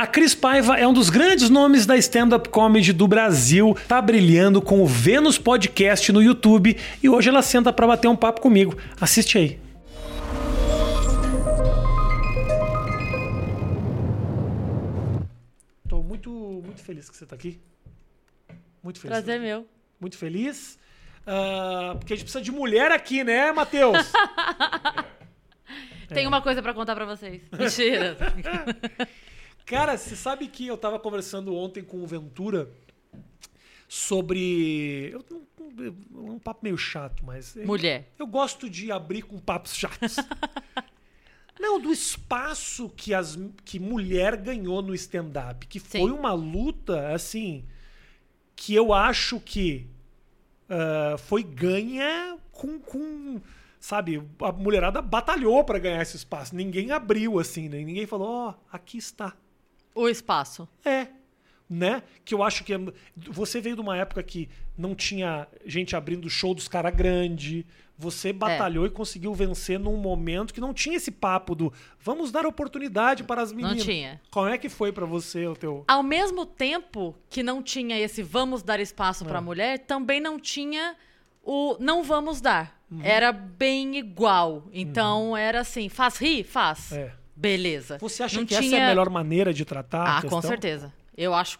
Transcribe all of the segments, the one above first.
A Cris Paiva é um dos grandes nomes da stand-up comedy do Brasil, tá brilhando com o Vênus Podcast no YouTube e hoje ela senta para bater um papo comigo. Assiste aí. Tô muito, muito feliz que você tá aqui. Muito feliz. Prazer meu. Muito feliz. Ah, porque a gente precisa de mulher aqui, né, Matheus? Tenho uma coisa pra contar pra vocês. Mentira. Cara, você sabe que eu tava conversando ontem com o Ventura sobre. eu não- Um papo meio chato, mas. Mulher. Eu gosto de abrir com papos chatos. Não, do espaço que, as, que mulher ganhou no stand-up. Que Sim. foi uma luta, assim, que eu acho que ah, foi ganha com, com. Sabe, a mulherada batalhou pra ganhar esse espaço. Ninguém abriu, assim, né? Ninguém falou, ó, aqui está. O espaço. É. Né? Que eu acho que. é- Você veio de uma época que não tinha gente abrindo show dos caras grande. Você batalhou e conseguiu vencer num momento que não tinha esse papo do vamos dar oportunidade para as meninas. tinha. Como é que foi pra você o teu. Ao mesmo tempo que não tinha esse vamos dar espaço É. pra mulher, também não tinha o não vamos dar. Uhum. Era bem igual. Então era assim, faz rir? Faz. É. Beleza. Você acha Não que essa é tinha- a melhor maneira de tratar a Ah, questão? com certeza. Eu acho,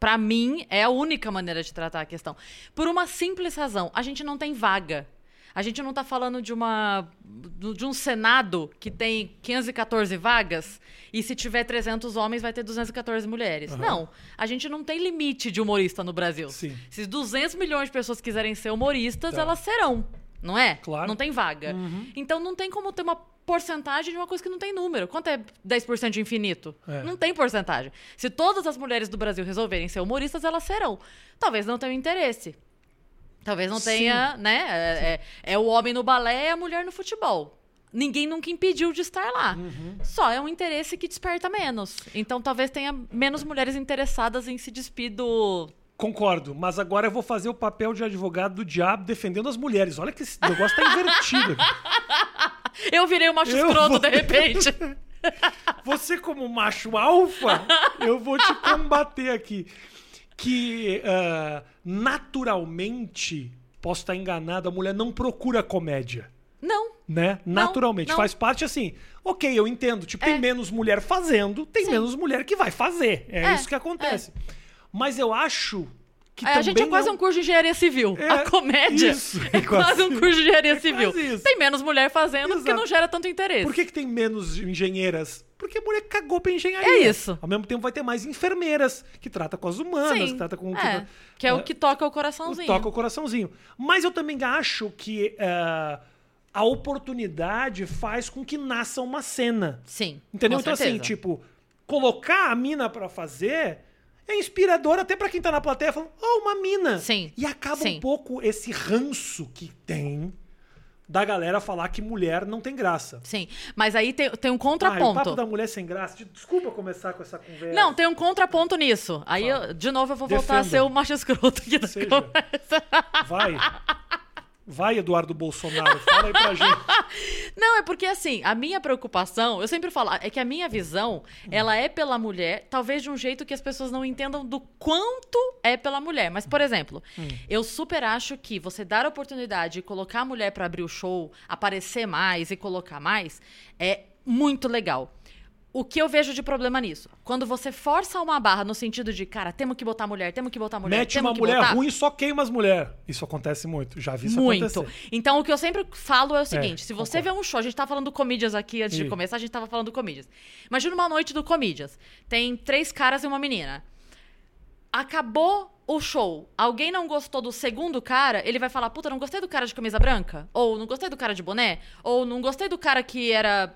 pra mim, é a única maneira de tratar a questão. Por uma simples razão, a gente não tem vaga. A gente não tá falando de uma de um senado que tem 514 vagas e se tiver 300 homens vai ter 214 mulheres. Não, a gente não tem limite de humorista no Brasil. Sim. Se 200 milhões de pessoas quiserem ser humoristas, Tá. elas serão, não é? Claro. Não tem vaga. Então não tem como ter uma porcentagem de uma coisa que não tem número. Quanto é 10% de infinito? É. Não tem porcentagem. Se todas as mulheres do Brasil resolverem ser humoristas, elas serão. Talvez não tenham interesse. Talvez não Sim. tenha, né? É, é- é o homem no balé e a mulher no futebol. Ninguém nunca impediu de estar lá. Uhum. Só é um interesse que desperta menos. Então talvez tenha menos mulheres interessadas em se despir do. Concordo, mas agora eu vou fazer o papel de advogado do diabo defendendo as mulheres. Olha que esse negócio tá invertido. Eu virei o macho Eu escroto vou- de repente. Você, como macho alfa, eu vou te combater aqui. Que ah, naturalmente, posso estar enganado, a mulher não procura comédia. Não. Né? Naturalmente. não. Faz parte assim. Ok, eu entendo. Tipo, É. tem menos mulher fazendo, tem Sim. menos mulher que vai fazer. É, É, isso que acontece. Mas eu acho que É, a gente é quase é um curso de engenharia civil. É, a comédia isso, é é quase- quase um curso de engenharia é civil. Tem menos mulher fazendo porque Exato. não gera tanto interesse. Por que, que tem menos engenheiras? Porque a mulher cagou pra engenharia. É isso. Ao mesmo tempo vai ter mais enfermeiras, que trata com as humanas, Sim. que trata com... é, que é o que toca o coraçãozinho. Toca o coraçãozinho. Mas eu também acho que eh, a oportunidade faz com que nasça uma cena. Sim. Entendeu? então, assim, certeza. tipo, colocar a mina pra fazer é inspirador até pra quem tá na plateia falando, oh, uma mina. Sim. E acaba um Sim. pouco esse ranço que tem da galera falar que mulher não tem graça. Sim. Mas aí tem, tem um Ah, o contraponto. papo da mulher sem graça. Desculpa começar com essa conversa. Não, tem um contraponto nisso. Aí, eu- de novo, eu vou voltar a ser o macho escroto aqui da Seja. conversa. Vai. Vai, Eduardo Bolsonaro. Fala aí pra gente. Não, é porque assim, a minha preocupação, eu sempre falo, é que a minha visão, ela é pela mulher, talvez de um jeito que as pessoas não entendam do quanto é pela mulher. Mas, por exemplo, eu super acho que você dar a oportunidade de colocar a mulher pra abrir o show, aparecer mais e colocar mais, é muito legal. O que eu vejo de problema nisso? Quando você força uma barra no sentido de, cara, temos que botar mulher, temos que botar mulher, Mete temos uma que mulher botar. ruim e só queima as mulheres. Isso acontece muito. Já vi isso Muito. acontecer. Então, o que eu sempre falo é o seguinte: se você concordo. vê um show, a gente tá falando do Comedians aqui antes Ih. de começar, a gente tava falando do Comedians. Imagina uma noite do Comedians. Tem três caras e uma menina. Acabou o show. Alguém não gostou do segundo cara, ele vai falar: puta, não gostei do cara de camisa branca? Ou não gostei do cara de boné? Ou não gostei do cara que era.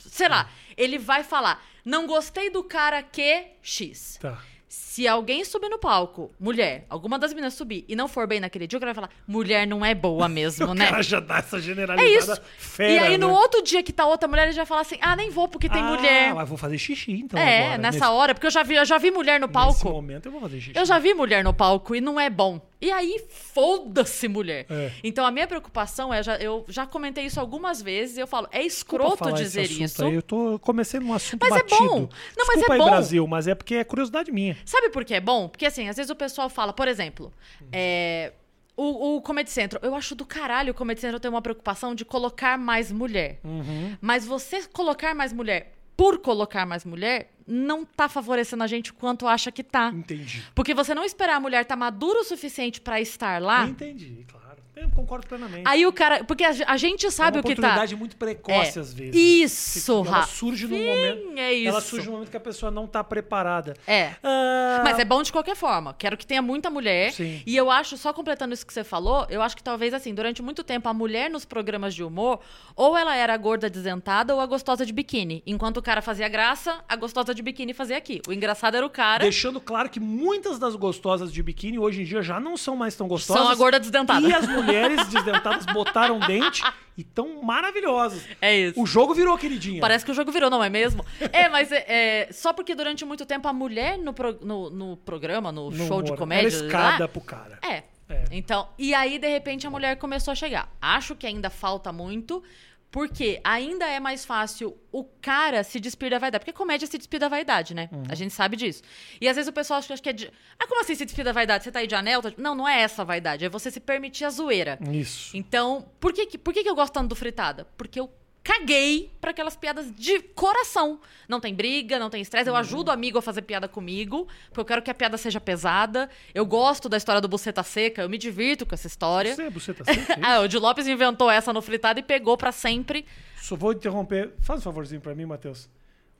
Sei lá. Ele vai falar: não gostei do cara que X. Tá. Se alguém subir no palco, mulher, alguma das meninas subir e não for bem naquele dia, o cara vai falar, mulher não é boa mesmo, O né? cara já dá essa É generalizada isso. fera, e aí, no né? outro dia que tá outra mulher, ele já vai falar assim: ah, nem vou porque tem ah, mulher. mas vou fazer xixi então é, agora. nessa nesse, hora, porque eu já vi, eu já vi mulher no Nesse palco. momento eu vou fazer xixi. Eu já vi mulher no palco e não é bom. E aí, foda-se, mulher. É. Então, a minha preocupação é, já, eu já comentei isso algumas vezes, e eu falo, é escroto dizer isso. Aí. Eu tô comecei num assunto Mas é batido. bom. Não, mas Desculpa é aí, bom. Brasil, mas é porque é curiosidade minha. Sabe por que é bom? Porque assim, às vezes o pessoal fala, por exemplo, é, o, o Comedy Central. Eu acho do caralho o Comedy Central ter uma preocupação de colocar mais mulher. Uhum. Mas você colocar mais mulher por colocar mais mulher não tá favorecendo a gente quanto acha que tá. Entendi. Porque você não esperar a mulher estar madura o suficiente pra estar lá. Entendi, claro. Eu concordo plenamente. Aí o cara. Porque a, a gente sabe é o uma que tá. oportunidade muito precoce, É. às vezes. Isso, ela Rafa. surge num momento. é isso. Ela surge num momento que a pessoa não tá preparada. É. Ah, Mas é bom de qualquer forma. Quero que tenha muita mulher. Sim. E eu acho, só completando isso que você falou, eu acho que talvez, assim, durante muito tempo, a mulher nos programas de humor, ou ela era a gorda desentada ou a gostosa de biquíni. Enquanto o cara fazia graça, a gostosa de biquíni fazia aqui. O engraçado era o cara. Deixando claro que muitas das gostosas de biquíni hoje em dia já não são mais tão gostosas. São a gorda desdentada. E as mulheres desdentadas botaram dente e tão maravilhosas. É isso. O jogo virou queridinha. Parece que o jogo virou, não é mesmo? é, mas é, é, só porque durante muito tempo a mulher no, pro- no, no programa, no, No show de humor. comédia. Era escada lá, pro cara. É. É. Então, e aí, de repente, a mulher começou a chegar. Acho que ainda falta muito, porque ainda é mais fácil o cara se despir da vaidade. Porque comédia se despir da vaidade, né? Uhum. A gente sabe disso. E às vezes o pessoal acha que é de. Ah, como assim se despir da vaidade? Você tá aí de anel? Tá- Não, não é essa a vaidade. É você se permitir a zoeira. Isso. Então, por que, por que, que eu gosto tanto do fritada? Porque eu caguei pra aquelas piadas de coração. Não tem briga, não tem estresse. Eu ajudo o amigo a fazer piada comigo, porque eu quero que a piada seja pesada. Eu gosto da história do buceta seca, eu me divirto com essa história. Você, você tá sempre Ah, o Di Lopes inventou essa no fritada e pegou pra sempre. Só vou interromper. Faz um favorzinho pra mim, Matheus.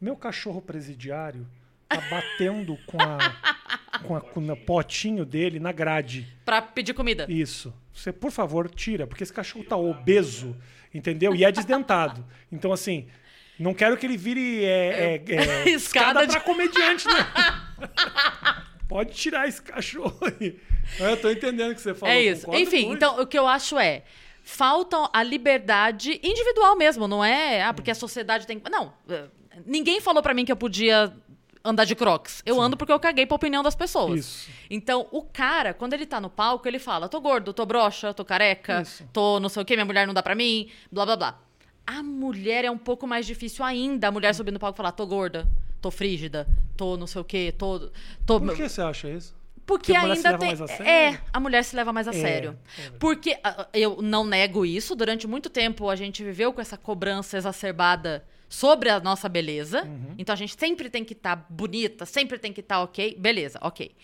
Meu cachorro presidiário tá batendo com a, com a com o potinho dele na grade. Pra pedir comida. Isso. Você, por favor, tira, porque esse cachorro tá obeso, entendeu? E é desdentado. Então, assim, não quero que ele vire é, é, é, Escada escada de- pra comediante, né? Pode tirar esse cachorro aí. Eu tô entendendo o que você falou. É isso. Enfim, muito. então o que eu acho é. Falta a liberdade individual mesmo, não é? Ah, porque a sociedade tem. Não. eh, Ninguém falou pra mim que eu podia andar de crocs. Eu ando porque eu caguei pra opinião das pessoas. Isso. Então, o cara, quando ele tá no palco, ele fala: tô gordo, tô broxa, tô careca, Isso. tô não sei o quê, minha mulher não dá pra mim, blá blá blá. A mulher é um pouco mais difícil ainda. A mulher subir no palco e falar: tô gorda, tô frígida, tô não sei o quê, tô. tô Por que você acha isso? porque Porque a mulher se ainda leva tem. mais a sério? É, a mulher se leva mais a É, sério. é. Porque ah, eu não nego isso. Durante muito tempo a gente viveu com essa cobrança exacerbada sobre a nossa beleza. Uhum. Então a gente sempre tem que estar bonita, sempre tem que estar ok. Beleza, ok.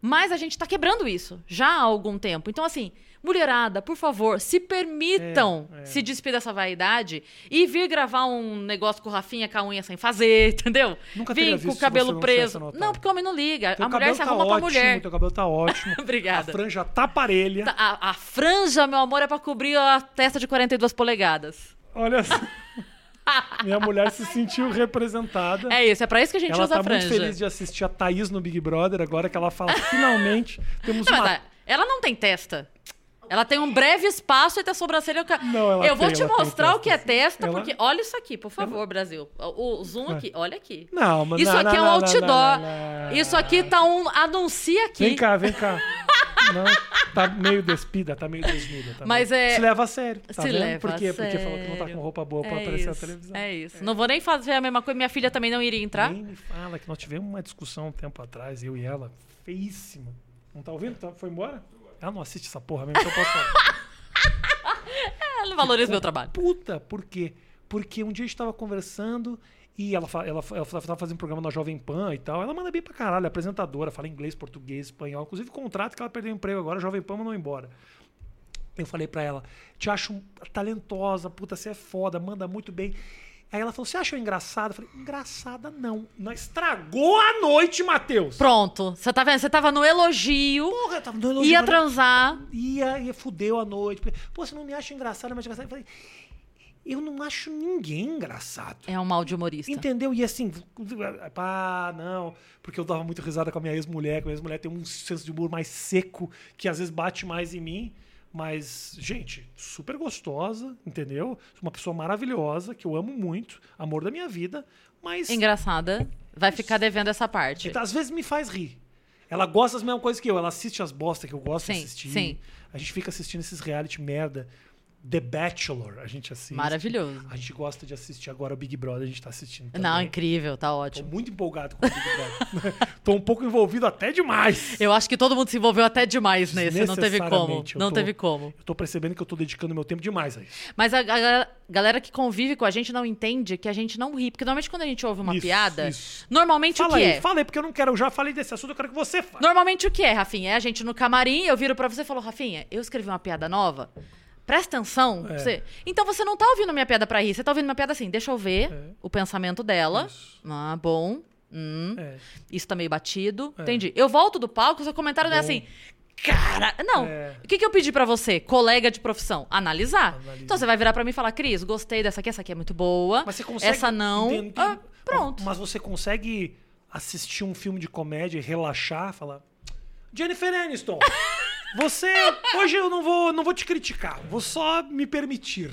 Mas a gente tá quebrando isso já há algum tempo. Então, assim, mulherada, por favor, se permitam É, é. se despir dessa vaidade e vir gravar um negócio com o Rafinha com a unha sem fazer, entendeu? Nunca visto com o cabelo não preso. Não, porque o homem não liga. Teu a mulher se tá arruma pra ótimo, mulher. Teu cabelo tá ótimo. Obrigada. A franja tá parelha. Tá, A, a franja, meu amor, é pra cobrir a testa de 42 polegadas. Olha só. Minha mulher se sentiu representada. É isso, é pra isso que a gente ela usa tá a franja. muito feliz de assistir a Thaís no Big Brother, agora que ela fala, finalmente, temos Não, uma... ela não tem testa. Ela tem um breve espaço entre a sobrancelha e o ca... Não, ela Eu vou tem, te ela mostrar o que é testa, Ela- porque olha isso aqui, por favor, Brasil. O zoom aqui, olha aqui. Não, mas Isso não, aqui não, é um outdoor. não. Isso aqui tá um anuncia aqui. Vem cá, vem cá. Não, tá meio despida, tá meio desnuda. Tá Mas meio- é- Se leva a sério. Tá Se vendo? leva Por quê? a Porque falou que não tá com roupa boa pra é aparecer isso, na televisão. É isso. Não vou nem fazer a mesma coisa, minha filha também não iria entrar. Nem me fala que nós tivemos uma discussão um tempo atrás, eu e ela, feíssima. Não tá ouvindo? Tá- Foi embora? Ela não assiste essa porra mesmo, então eu posso falar. Ela valoriza meu trabalho. Puta, por quê? Porque um dia a gente tava conversando e ela, fa- ela, ela tava fazendo um programa na Jovem Pan e tal. Ela manda bem pra caralho, é apresentadora, fala inglês, português, espanhol. Inclusive, contrato que ela perdeu o emprego agora, a Jovem Pan mandou embora. Eu falei pra ela, te acho talentosa, puta, você é foda, manda muito bem. Aí ela falou, você achou engraçada? Eu falei, engraçada não. Não estragou a noite, Matheus. Pronto. Você tá vendo? Você tava no elogio, Porra, eu tava no elogio, ia mas- transar. ia, ia fudeu a noite. Pô, você não me acha engraçada, mas engraçada. Eu falei, eu não acho ninguém engraçado. É um mal de humorista. Entendeu? E assim, pá, não, porque eu dava muito risada com a minha ex-mulher, que a minha ex-mulher tem um senso de humor mais seco, que às vezes bate mais em mim. Mas, gente, super gostosa, entendeu? Uma pessoa maravilhosa, que eu amo muito, amor da minha vida, mas Engraçada. Vai ficar devendo essa parte. então, às vezes me faz rir. Ela gosta das mesmas coisas que eu. Ela assiste as bosta que eu gosto de Sim, assistir. sim. A gente fica assistindo esses reality merda. The Bachelor, a gente assiste. Maravilhoso. A gente gosta de assistir agora o Big Brother, a gente tá assistindo. Não, também. incrível, tá Tô ótimo. muito empolgado com o Big Brother. Tô um pouco envolvido até demais. Eu acho que todo mundo se envolveu até demais nesse, não teve como. Não tô- teve como. Eu tô percebendo que eu tô dedicando meu tempo demais a isso. Mas a, a galera que convive com a gente não entende que a gente não ri. Porque normalmente quando a gente ouve uma Isso, piada, isso. normalmente Fala o que aí, é? fala aí, porque eu não quero, eu já falei desse assunto, eu quero que você fale. Normalmente o que é, Rafinha? É a gente no camarim, eu viro pra você e falo, Rafinha, eu escrevi uma piada nova. Presta atenção. É. Você... Então você não tá ouvindo minha piada pra rir, você tá ouvindo minha piada assim, deixa eu ver É. o pensamento dela. Isso. Ah, bom. Hum, É. isso tá meio batido. É. Entendi. Eu volto do palco, seu comentário não é assim. Cara, não. É. O que, que eu pedi pra você, colega de profissão? Analisar. Analisa. Então você vai virar pra mim e falar, Cris, gostei dessa aqui, essa aqui é muito boa. Mas você consegue. Essa não. Ah, pronto. Mas você consegue assistir um filme de comédia e relaxar, falar. Jennifer Aniston, você. Hoje eu não vou, não vou te criticar, vou só me permitir.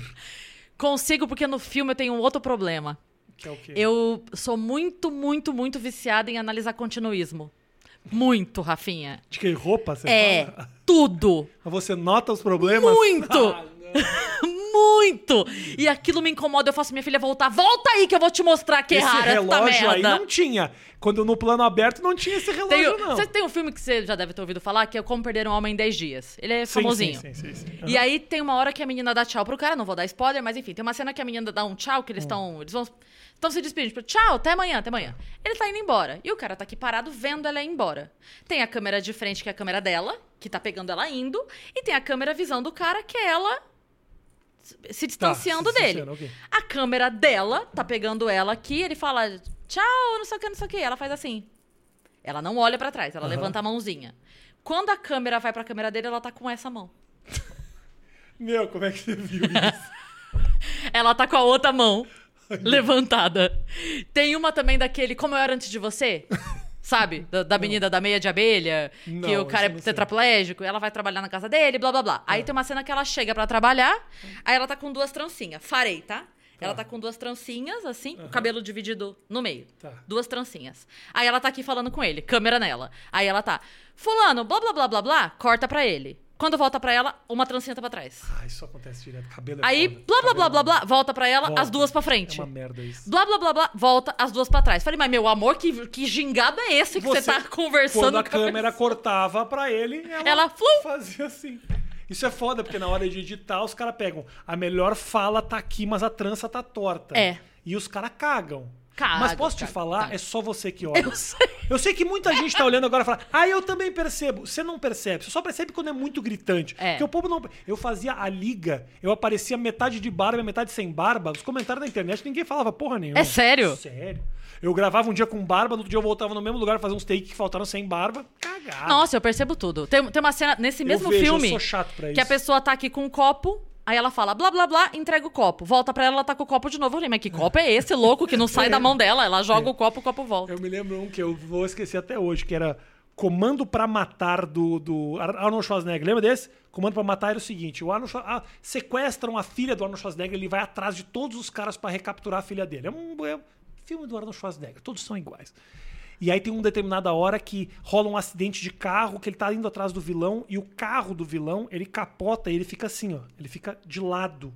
Consigo, porque no filme eu tenho um outro problema. Que é o quê? Eu sou muito, muito, muito viciada em analisar continuismo. Muito, Rafinha. De que roupa você É, fala? tudo. Você nota os problemas? Muito! Ah, não. Muito! E aquilo me incomoda, eu faço minha filha voltar. Volta aí que eu vou te mostrar que é esse rara essa relógio aí merda. não tinha. Quando no plano aberto não tinha esse relógio, Tem, não. você tem um filme que você já deve ter ouvido falar, que é Como Perder um Homem em 10 Dias. Ele é Sim, famosinho. Sim, sim, sim, sim. E aí tem uma hora que a menina dá tchau pro cara, não vou dar spoiler, mas enfim, tem uma cena que a menina dá um tchau, que eles Hum. estão. Eles vão. Estão se despedindo, tipo, tchau, até amanhã, até amanhã. Ele tá indo embora. E o cara tá aqui parado vendo ela ir embora. Tem a câmera de frente, que é a câmera dela, que tá pegando ela indo, e tem a câmera visão do cara, que é ela se- se Tá, distanciando se dele. distanciando, ok. A câmera dela tá pegando ela aqui, ele fala, tchau, não sei o que, não sei o que. Ela faz assim. Ela não olha pra trás, ela Aham. levanta a mãozinha. Quando a câmera vai pra câmera dele, ela tá com essa mão. Meu, como é que você viu isso? Ela tá com a outra mão levantada. Tem uma também daquele Como Eu Era Antes de Você. Sabe? Da, da menina da meia de abelha, que Não, o cara é tetraplégico, ela vai trabalhar na casa dele, blá blá blá. Aí tem uma cena que ela chega pra trabalhar, aí ela tá com duas trancinhas. Farei, tá? Ela tá com duas trancinhas, assim, o cabelo dividido no meio. Tá. Duas trancinhas. Aí ela tá aqui falando com ele, câmera nela. Aí ela tá, fulano, blá blá blá blá blá, corta pra ele. Quando volta pra ela, uma trancinha tá pra trás. Ah, isso acontece direto. Cabelo é Aí, blá blá blá Cabelo blá blá, volta pra ela, Volta. as duas pra É frente. uma merda isso. Blá blá blá blá, volta as duas pra trás. Falei, mas meu amor, que, que gingado é esse que você, Você- tá conversando Quando a câmera cortava pra ele, ela, Ela, flu! fazia assim. Isso é foda, porque na hora de editar, os caras pegam. A melhor fala tá aqui, mas a trança tá torta. É. E os caras cagam. Cagam, mas posso te falar, cagam. é só você que olha. Eu sei. Eu sei que muita gente tá olhando agora e fala, ah, eu também percebo. Você não percebe, você só percebe quando é muito gritante. É. Porque o povo não. Eu fazia a liga, eu aparecia metade de barba e metade sem barba. Os comentários na internet, ninguém falava porra nenhuma. É sério? Sério. Eu gravava um dia com barba, no outro dia eu voltava no mesmo lugar fazer uns takes que faltaram sem barba. Cagado. Nossa, eu percebo tudo. Tem, tem uma cena nesse mesmo vejo, eu filme sou chato pra que a isso. pessoa tá aqui com um copo. Aí ela fala, blá, blá, blá, entrega o copo. Volta pra ela, ela tá com o copo de novo. Eu falei, mas que copo é esse, louco, que não sai da mão dela? Ela joga o copo, o copo volta. Eu me lembro um que eu vou esquecer até hoje, que era Comando pra Matar do, do Ar- Arnold Schwarzenegger. Lembra desse? Comando pra Matar era o seguinte: o Arnold ah, sequestram a filha do Arnold Schwarzenegger, ele vai atrás de todos os caras pra recapturar a filha dele. É um, é um filme do Arnold Schwarzenegger, todos são iguais. E aí tem uma determinada hora que rola um acidente de carro, que ele tá indo atrás do vilão, e o carro do vilão, ele capota e ele fica assim, ó. Ele fica de lado.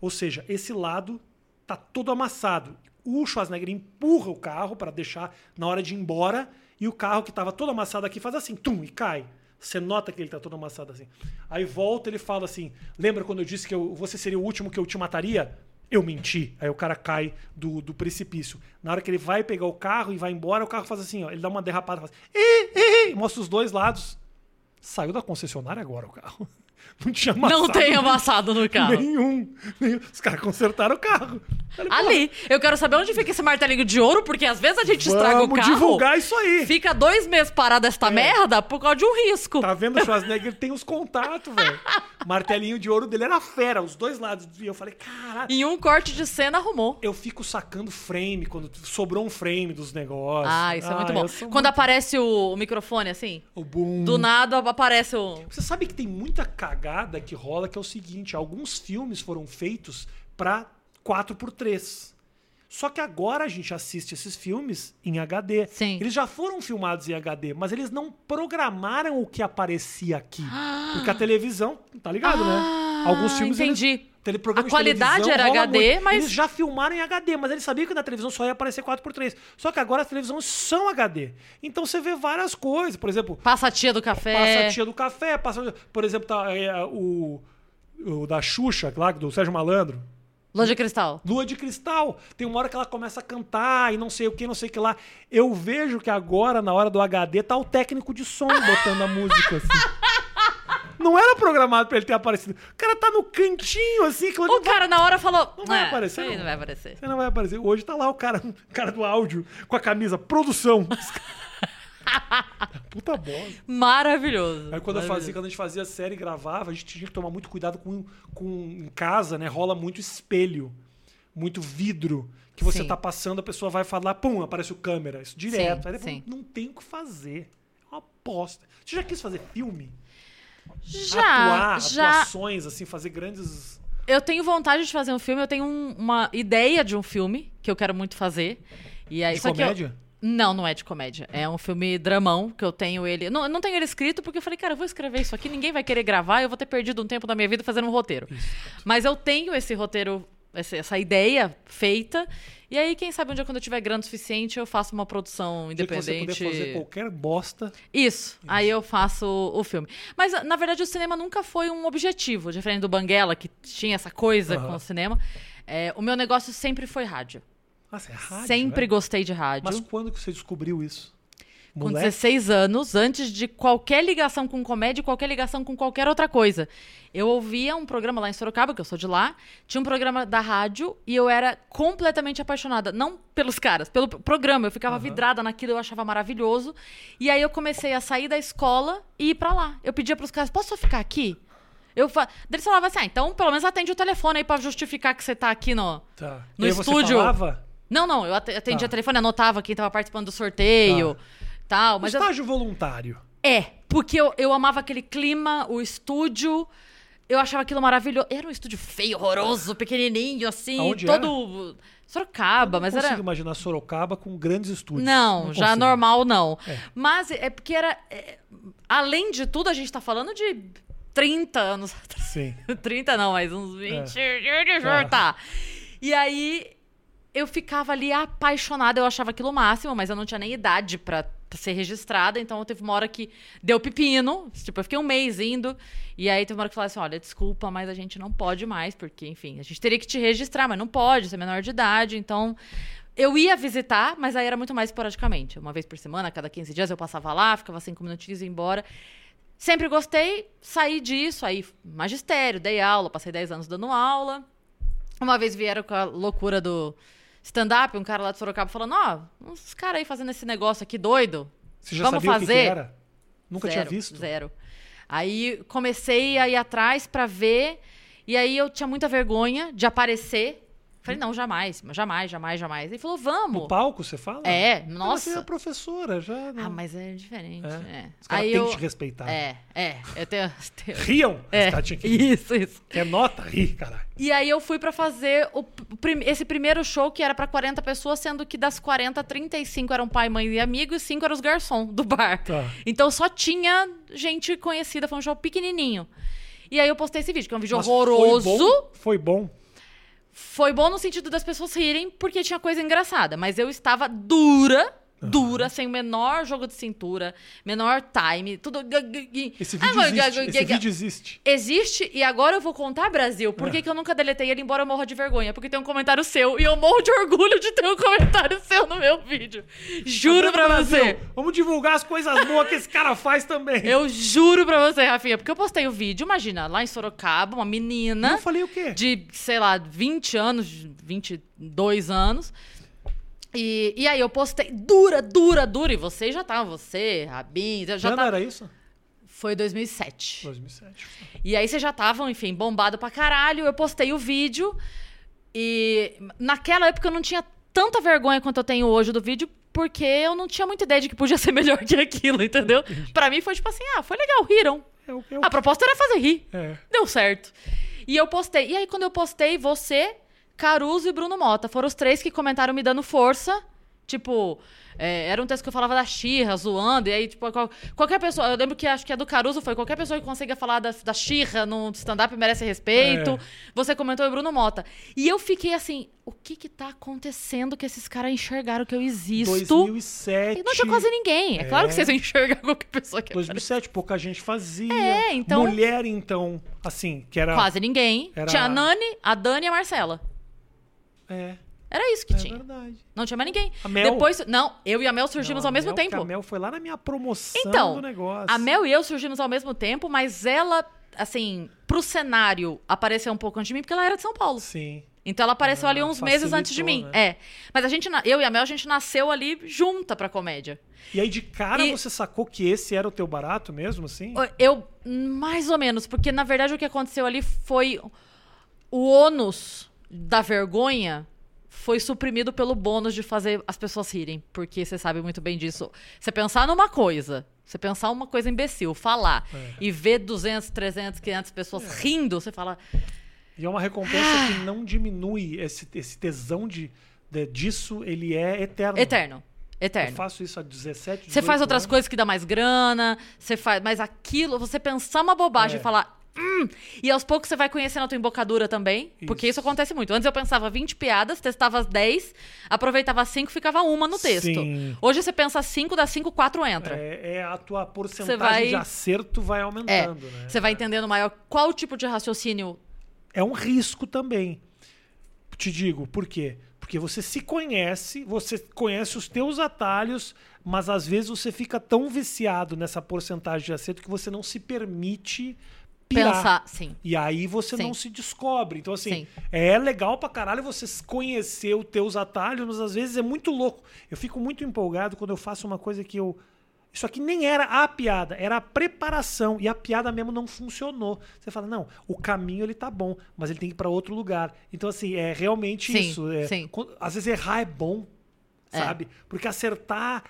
Ou seja, esse lado tá todo amassado. O Schwarzenegger empurra o carro para deixar na hora de ir embora e o carro que tava todo amassado aqui faz assim, tum, e cai. Você nota que ele tá todo amassado assim. Aí volta ele fala assim: Lembra quando eu disse que eu- você seria o último que eu te mataria? Eu menti. Aí o cara cai do, do precipício. Na hora que ele vai pegar o carro e vai embora, o carro faz assim: ó, ele dá uma derrapada, faz ih, ih, ih, mostra os dois lados. Saiu da concessionária agora o carro. Não tinha amassado. Não tem amassado no carro. Nenhum. nenhum. Os caras consertaram o carro. Falei, Ali, eu quero saber onde fica esse martelinho de ouro, porque às vezes a gente estraga o Vamos carro. divulgar isso aí. Fica dois meses parado esta merda por causa de um risco. Tá vendo Schwarzenegger? Ele tem os contatos, velho. Martelinho de ouro dele era fera, os dois lados. E eu falei, caralho. Em um corte de cena arrumou. Eu fico sacando frame, quando sobrou um frame dos negócios. Ah, isso é muito bom. eu sou Quando muito- aparece o, microfone assim, O boom. do nada aparece o. Você sabe que tem muita cagada que rola que é o seguinte: alguns filmes foram feitos pra 4x3. Só que agora a gente assiste esses filmes em HD. Sim. Eles já foram filmados em HD, mas eles não programaram o que aparecia aqui. Porque a televisão, tá ligado, né? Ah, Alguns filmes eles- entendi. tele- programa A de qualidade era HD, mas- Eles já filmaram em HD, mas eles sabiam que na televisão só ia aparecer 4x3. Só que agora as televisões são HD. Então você vê várias coisas. Por exemplo, Passa a tia do café. passa a tia do café, passa. Por exemplo, tá, é, o, o da Xuxa, lá, do Sérgio Malandro. Lua de cristal. Lua de Cristal. Tem uma hora que ela começa a cantar e não sei o que, não sei o que lá. Eu vejo que agora, na hora do HD, tá o técnico de som botando a música, assim. Não era programado pra ele ter aparecido. O cara tá no cantinho, assim, que O cara na hora falou. Não vai "Ah, aparecer, não." não vai aparecer. Você não vai aparecer. Hoje tá lá o cara, o cara do áudio com a camisa produção. Puta bosta. Maravilhoso. Aí quando, eu fazia, Maravilhoso. quando a gente fazia série e gravava, a gente tinha que tomar muito cuidado com, com em casa, né? Rola muito espelho, muito vidro. Que você Sim. tá passando, a pessoa vai falar, pum, aparece o câmera. Isso direto. Sim, Aí depois sim. não tem o que fazer. É uma bosta. Você já quis fazer filme? Já, Atuar, já. atuações, assim, fazer grandes. Eu tenho vontade de fazer um filme, eu tenho um- uma ideia de um filme que eu quero muito fazer. E aí, De que eu- comédia? Não, não é de comédia. É um filme dramão que eu tenho ele. Não, não tenho ele escrito porque eu falei, cara, eu vou escrever isso aqui, ninguém vai querer gravar, eu vou ter perdido um tempo da minha vida fazendo um roteiro. Mas eu tenho esse roteiro, essa, essa ideia feita. E aí, quem sabe um dia quando eu tiver grana o suficiente, eu faço uma produção que você independente. puder fazer qualquer bosta. Isso, aí eu faço o, filme. Mas, na verdade, o cinema nunca foi um objetivo, diferente do Banguela, que tinha essa coisa Aham. com o cinema. É, o meu negócio sempre foi rádio. Nossa, é rádio, sempre né? gostei de rádio. Mas quando que você descobriu isso? Com Moleque? 16 anos, antes de qualquer ligação com comédia, qualquer ligação com qualquer outra coisa. Eu ouvia um programa lá em Sorocaba, que eu sou de lá, tinha um programa da rádio e eu era completamente apaixonada. Não pelos caras, pelo programa. Eu ficava vidrada naquilo, eu achava maravilhoso. E aí eu comecei a sair da escola e ir pra lá. Eu pedia pros caras, posso só ficar aqui? Eu fa... Eles falavam assim, ah, então pelo menos atende o telefone aí pra justificar que você tá aqui no... Tá. No e aí você estúdio- falava? Não, não, eu ate- atendia Tá. telefone, anotava quem tava participando do sorteio, tal. Mas eu- Estágio voluntário. é, porque eu, eu amava aquele clima, o estúdio. Eu achava aquilo maravilhoso. Era um estúdio feio, horroroso, pequenininho, assim, Aonde todo. Sorocaba, mas não consigo era. imaginar Sorocaba com grandes estúdios. Não, já consigo. normal não. É. Mas é porque era. é, além de tudo, a gente tá falando de 30 anos atrás. Sim. 30 não, mas uns 20. Tá. Tá. E aí eu ficava ali apaixonada, eu achava aquilo o máximo, mas eu não tinha nem idade pra ser registrada, então teve uma hora que deu pepino, tipo, eu fiquei um mês indo, e aí teve uma hora que falaram assim, olha, desculpa, mas a gente não pode mais, porque, enfim, a gente teria que te registrar, mas não pode, você é menor de idade, então... Eu ia visitar, mas aí era muito mais esporadicamente. Uma vez por semana, a cada 15 dias eu passava lá, ficava cinco minutinhos e ia embora. Sempre gostei, saí disso, aí magistério, dei aula, passei 10 anos dando aula. Uma vez vieram com a loucura do stand-up, um cara lá de Sorocaba falando, ó, uns caras aí fazendo esse negócio aqui doido. Você já Vamos sabia o que que, fazer? era? Nunca Zero, tinha visto? Zero. Aí comecei a ir atrás pra ver, e aí eu tinha muita vergonha de aparecer. Falei, não, jamais, jamais, jamais, jamais. Ele falou, vamos. No palco, você fala? É, Mas Você é nossa. professora, já. Não. Ah, mas é diferente. É. É. Os caras têm que te respeitar. É, é. Eu tenho... tenho- Riam? É, que isso, isso. Quer nota? Ri, caralho. E aí eu fui pra fazer o prim- esse primeiro show que era pra 40 pessoas, sendo que das 40, 35 eram pai, mãe e amigo e 5 eram os garçons do bar. Tá. Então só tinha gente conhecida, foi um show pequenininho. E aí eu postei esse vídeo, que é um vídeo Mas horroroso. Foi bom? Foi bom. Foi bom no sentido das pessoas rirem, porque tinha coisa engraçada. Mas eu estava dura, dura, sem o menor jogo de cintura, menor time, tudo. Esse Ah, vídeo mas- existe. Esse vídeo existe. Existe, e agora eu vou contar, Brasil, por É. que, que eu nunca deletei ele, embora eu morra de vergonha? Porque tem um comentário seu, e eu morro de orgulho de ter um comentário seu no meu vídeo. Juro pra Brasil, você. Vamos divulgar as coisas boas que esse cara faz também. Eu juro pra você, Rafinha, porque eu postei o vídeo, imagina, lá em Sorocaba, uma E menina eu falei o quê? de, sei lá, 20 anos, 22 anos. E, e aí eu postei dura, dura, dura. E você já tava, você, Rabin, já tava. era isso? Foi 2007. 2007. E aí vocês já estavam, enfim, bombado pra caralho. Eu postei o vídeo. E naquela época eu não tinha tanta vergonha quanto eu tenho hoje do vídeo, porque eu não tinha muita ideia de que podia ser melhor que aquilo, entendeu? Pra mim foi tipo assim: ah, foi legal, riram. Eu, eu, A proposta era fazer rir. é. Deu certo. E eu postei. E aí, quando eu postei, você Caruso e Bruno Mota. Foram os três que comentaram me dando força. Tipo, é, era um texto que eu falava da Xirra, zoando, e aí, tipo, qual- qualquer pessoa. Eu lembro que acho que a do Caruso foi qualquer pessoa que consiga falar da, da Xirra no stand-up merece respeito. É. Você comentou o Bruno Mota. E eu fiquei assim, o que que tá acontecendo que esses caras enxergaram que eu existo? 2007. E não tinha quase ninguém. É, claro que É. vocês vão enxergar qualquer pessoa que aparece. 2007, pouca gente fazia. É, então- Mulher, então, assim, que era. Quase ninguém. Era- Tinha a Nani, a Dani e a Marcela. É, Era isso que é tinha. verdade. Não tinha mais ninguém. A Mel? Depois, não, eu e a Mel surgimos Não, a ao mesmo Mel, tempo. A Mel foi lá na minha promoção Então, do negócio. A Mel e eu surgimos ao mesmo tempo, mas ela, assim, pro cenário apareceu um pouco antes de mim, porque ela era de São Paulo. Sim. Então ela apareceu Ah, ali uns meses antes de mim. né? É. Mas a gente, eu e a Mel, a gente nasceu ali junta pra comédia. E aí, de cara, E- você sacou que esse era o teu barato mesmo, assim? Eu, mais ou menos, porque na verdade o que aconteceu ali foi o ônus da vergonha foi suprimido pelo bônus de fazer as pessoas rirem, porque você sabe muito bem disso. Você pensar numa coisa, você pensar uma coisa imbecil, falar É. e ver 200, 300, 500 pessoas rindo, você fala, E é uma recompensa que não diminui esse, esse tesão de, de- disso, ele é eterno. eterno, Eu eterno. faço isso há 17, Você faz 18 outras anos. coisas que dá mais grana, você faz, mas aquilo, você pensar uma bobagem É. e falar, hum, e aos poucos você vai conhecendo a tua embocadura também, porque isso Isso. acontece muito. Antes eu pensava 20 piadas, testava as 10, aproveitava 5, ficava uma no texto. Sim. Hoje você pensa 5, dá 5, 4 entra. É, é a tua porcentagem vai- de acerto vai É, aumentando, né? você vai entendendo maior qual tipo de raciocínio. é um risco também. Te digo, por quê? Porque você se conhece, você conhece os teus atalhos, mas às vezes você fica tão viciado nessa porcentagem de acerto que você não se permite pirar. Pensar, sim. E aí você Sim. não se descobre. Então, assim, Sim. é legal pra caralho você conhecer os teus atalhos, mas às vezes é muito louco. Eu fico muito empolgado quando eu faço uma coisa que eu. Isso aqui nem era a piada, era a preparação. E a piada mesmo não funcionou. Você fala, não, o caminho ele tá bom, mas ele tem que ir pra outro lugar. Então, assim, é realmente Sim, isso. É, sim. quando- às vezes errar é bom, É. sabe? Porque acertar.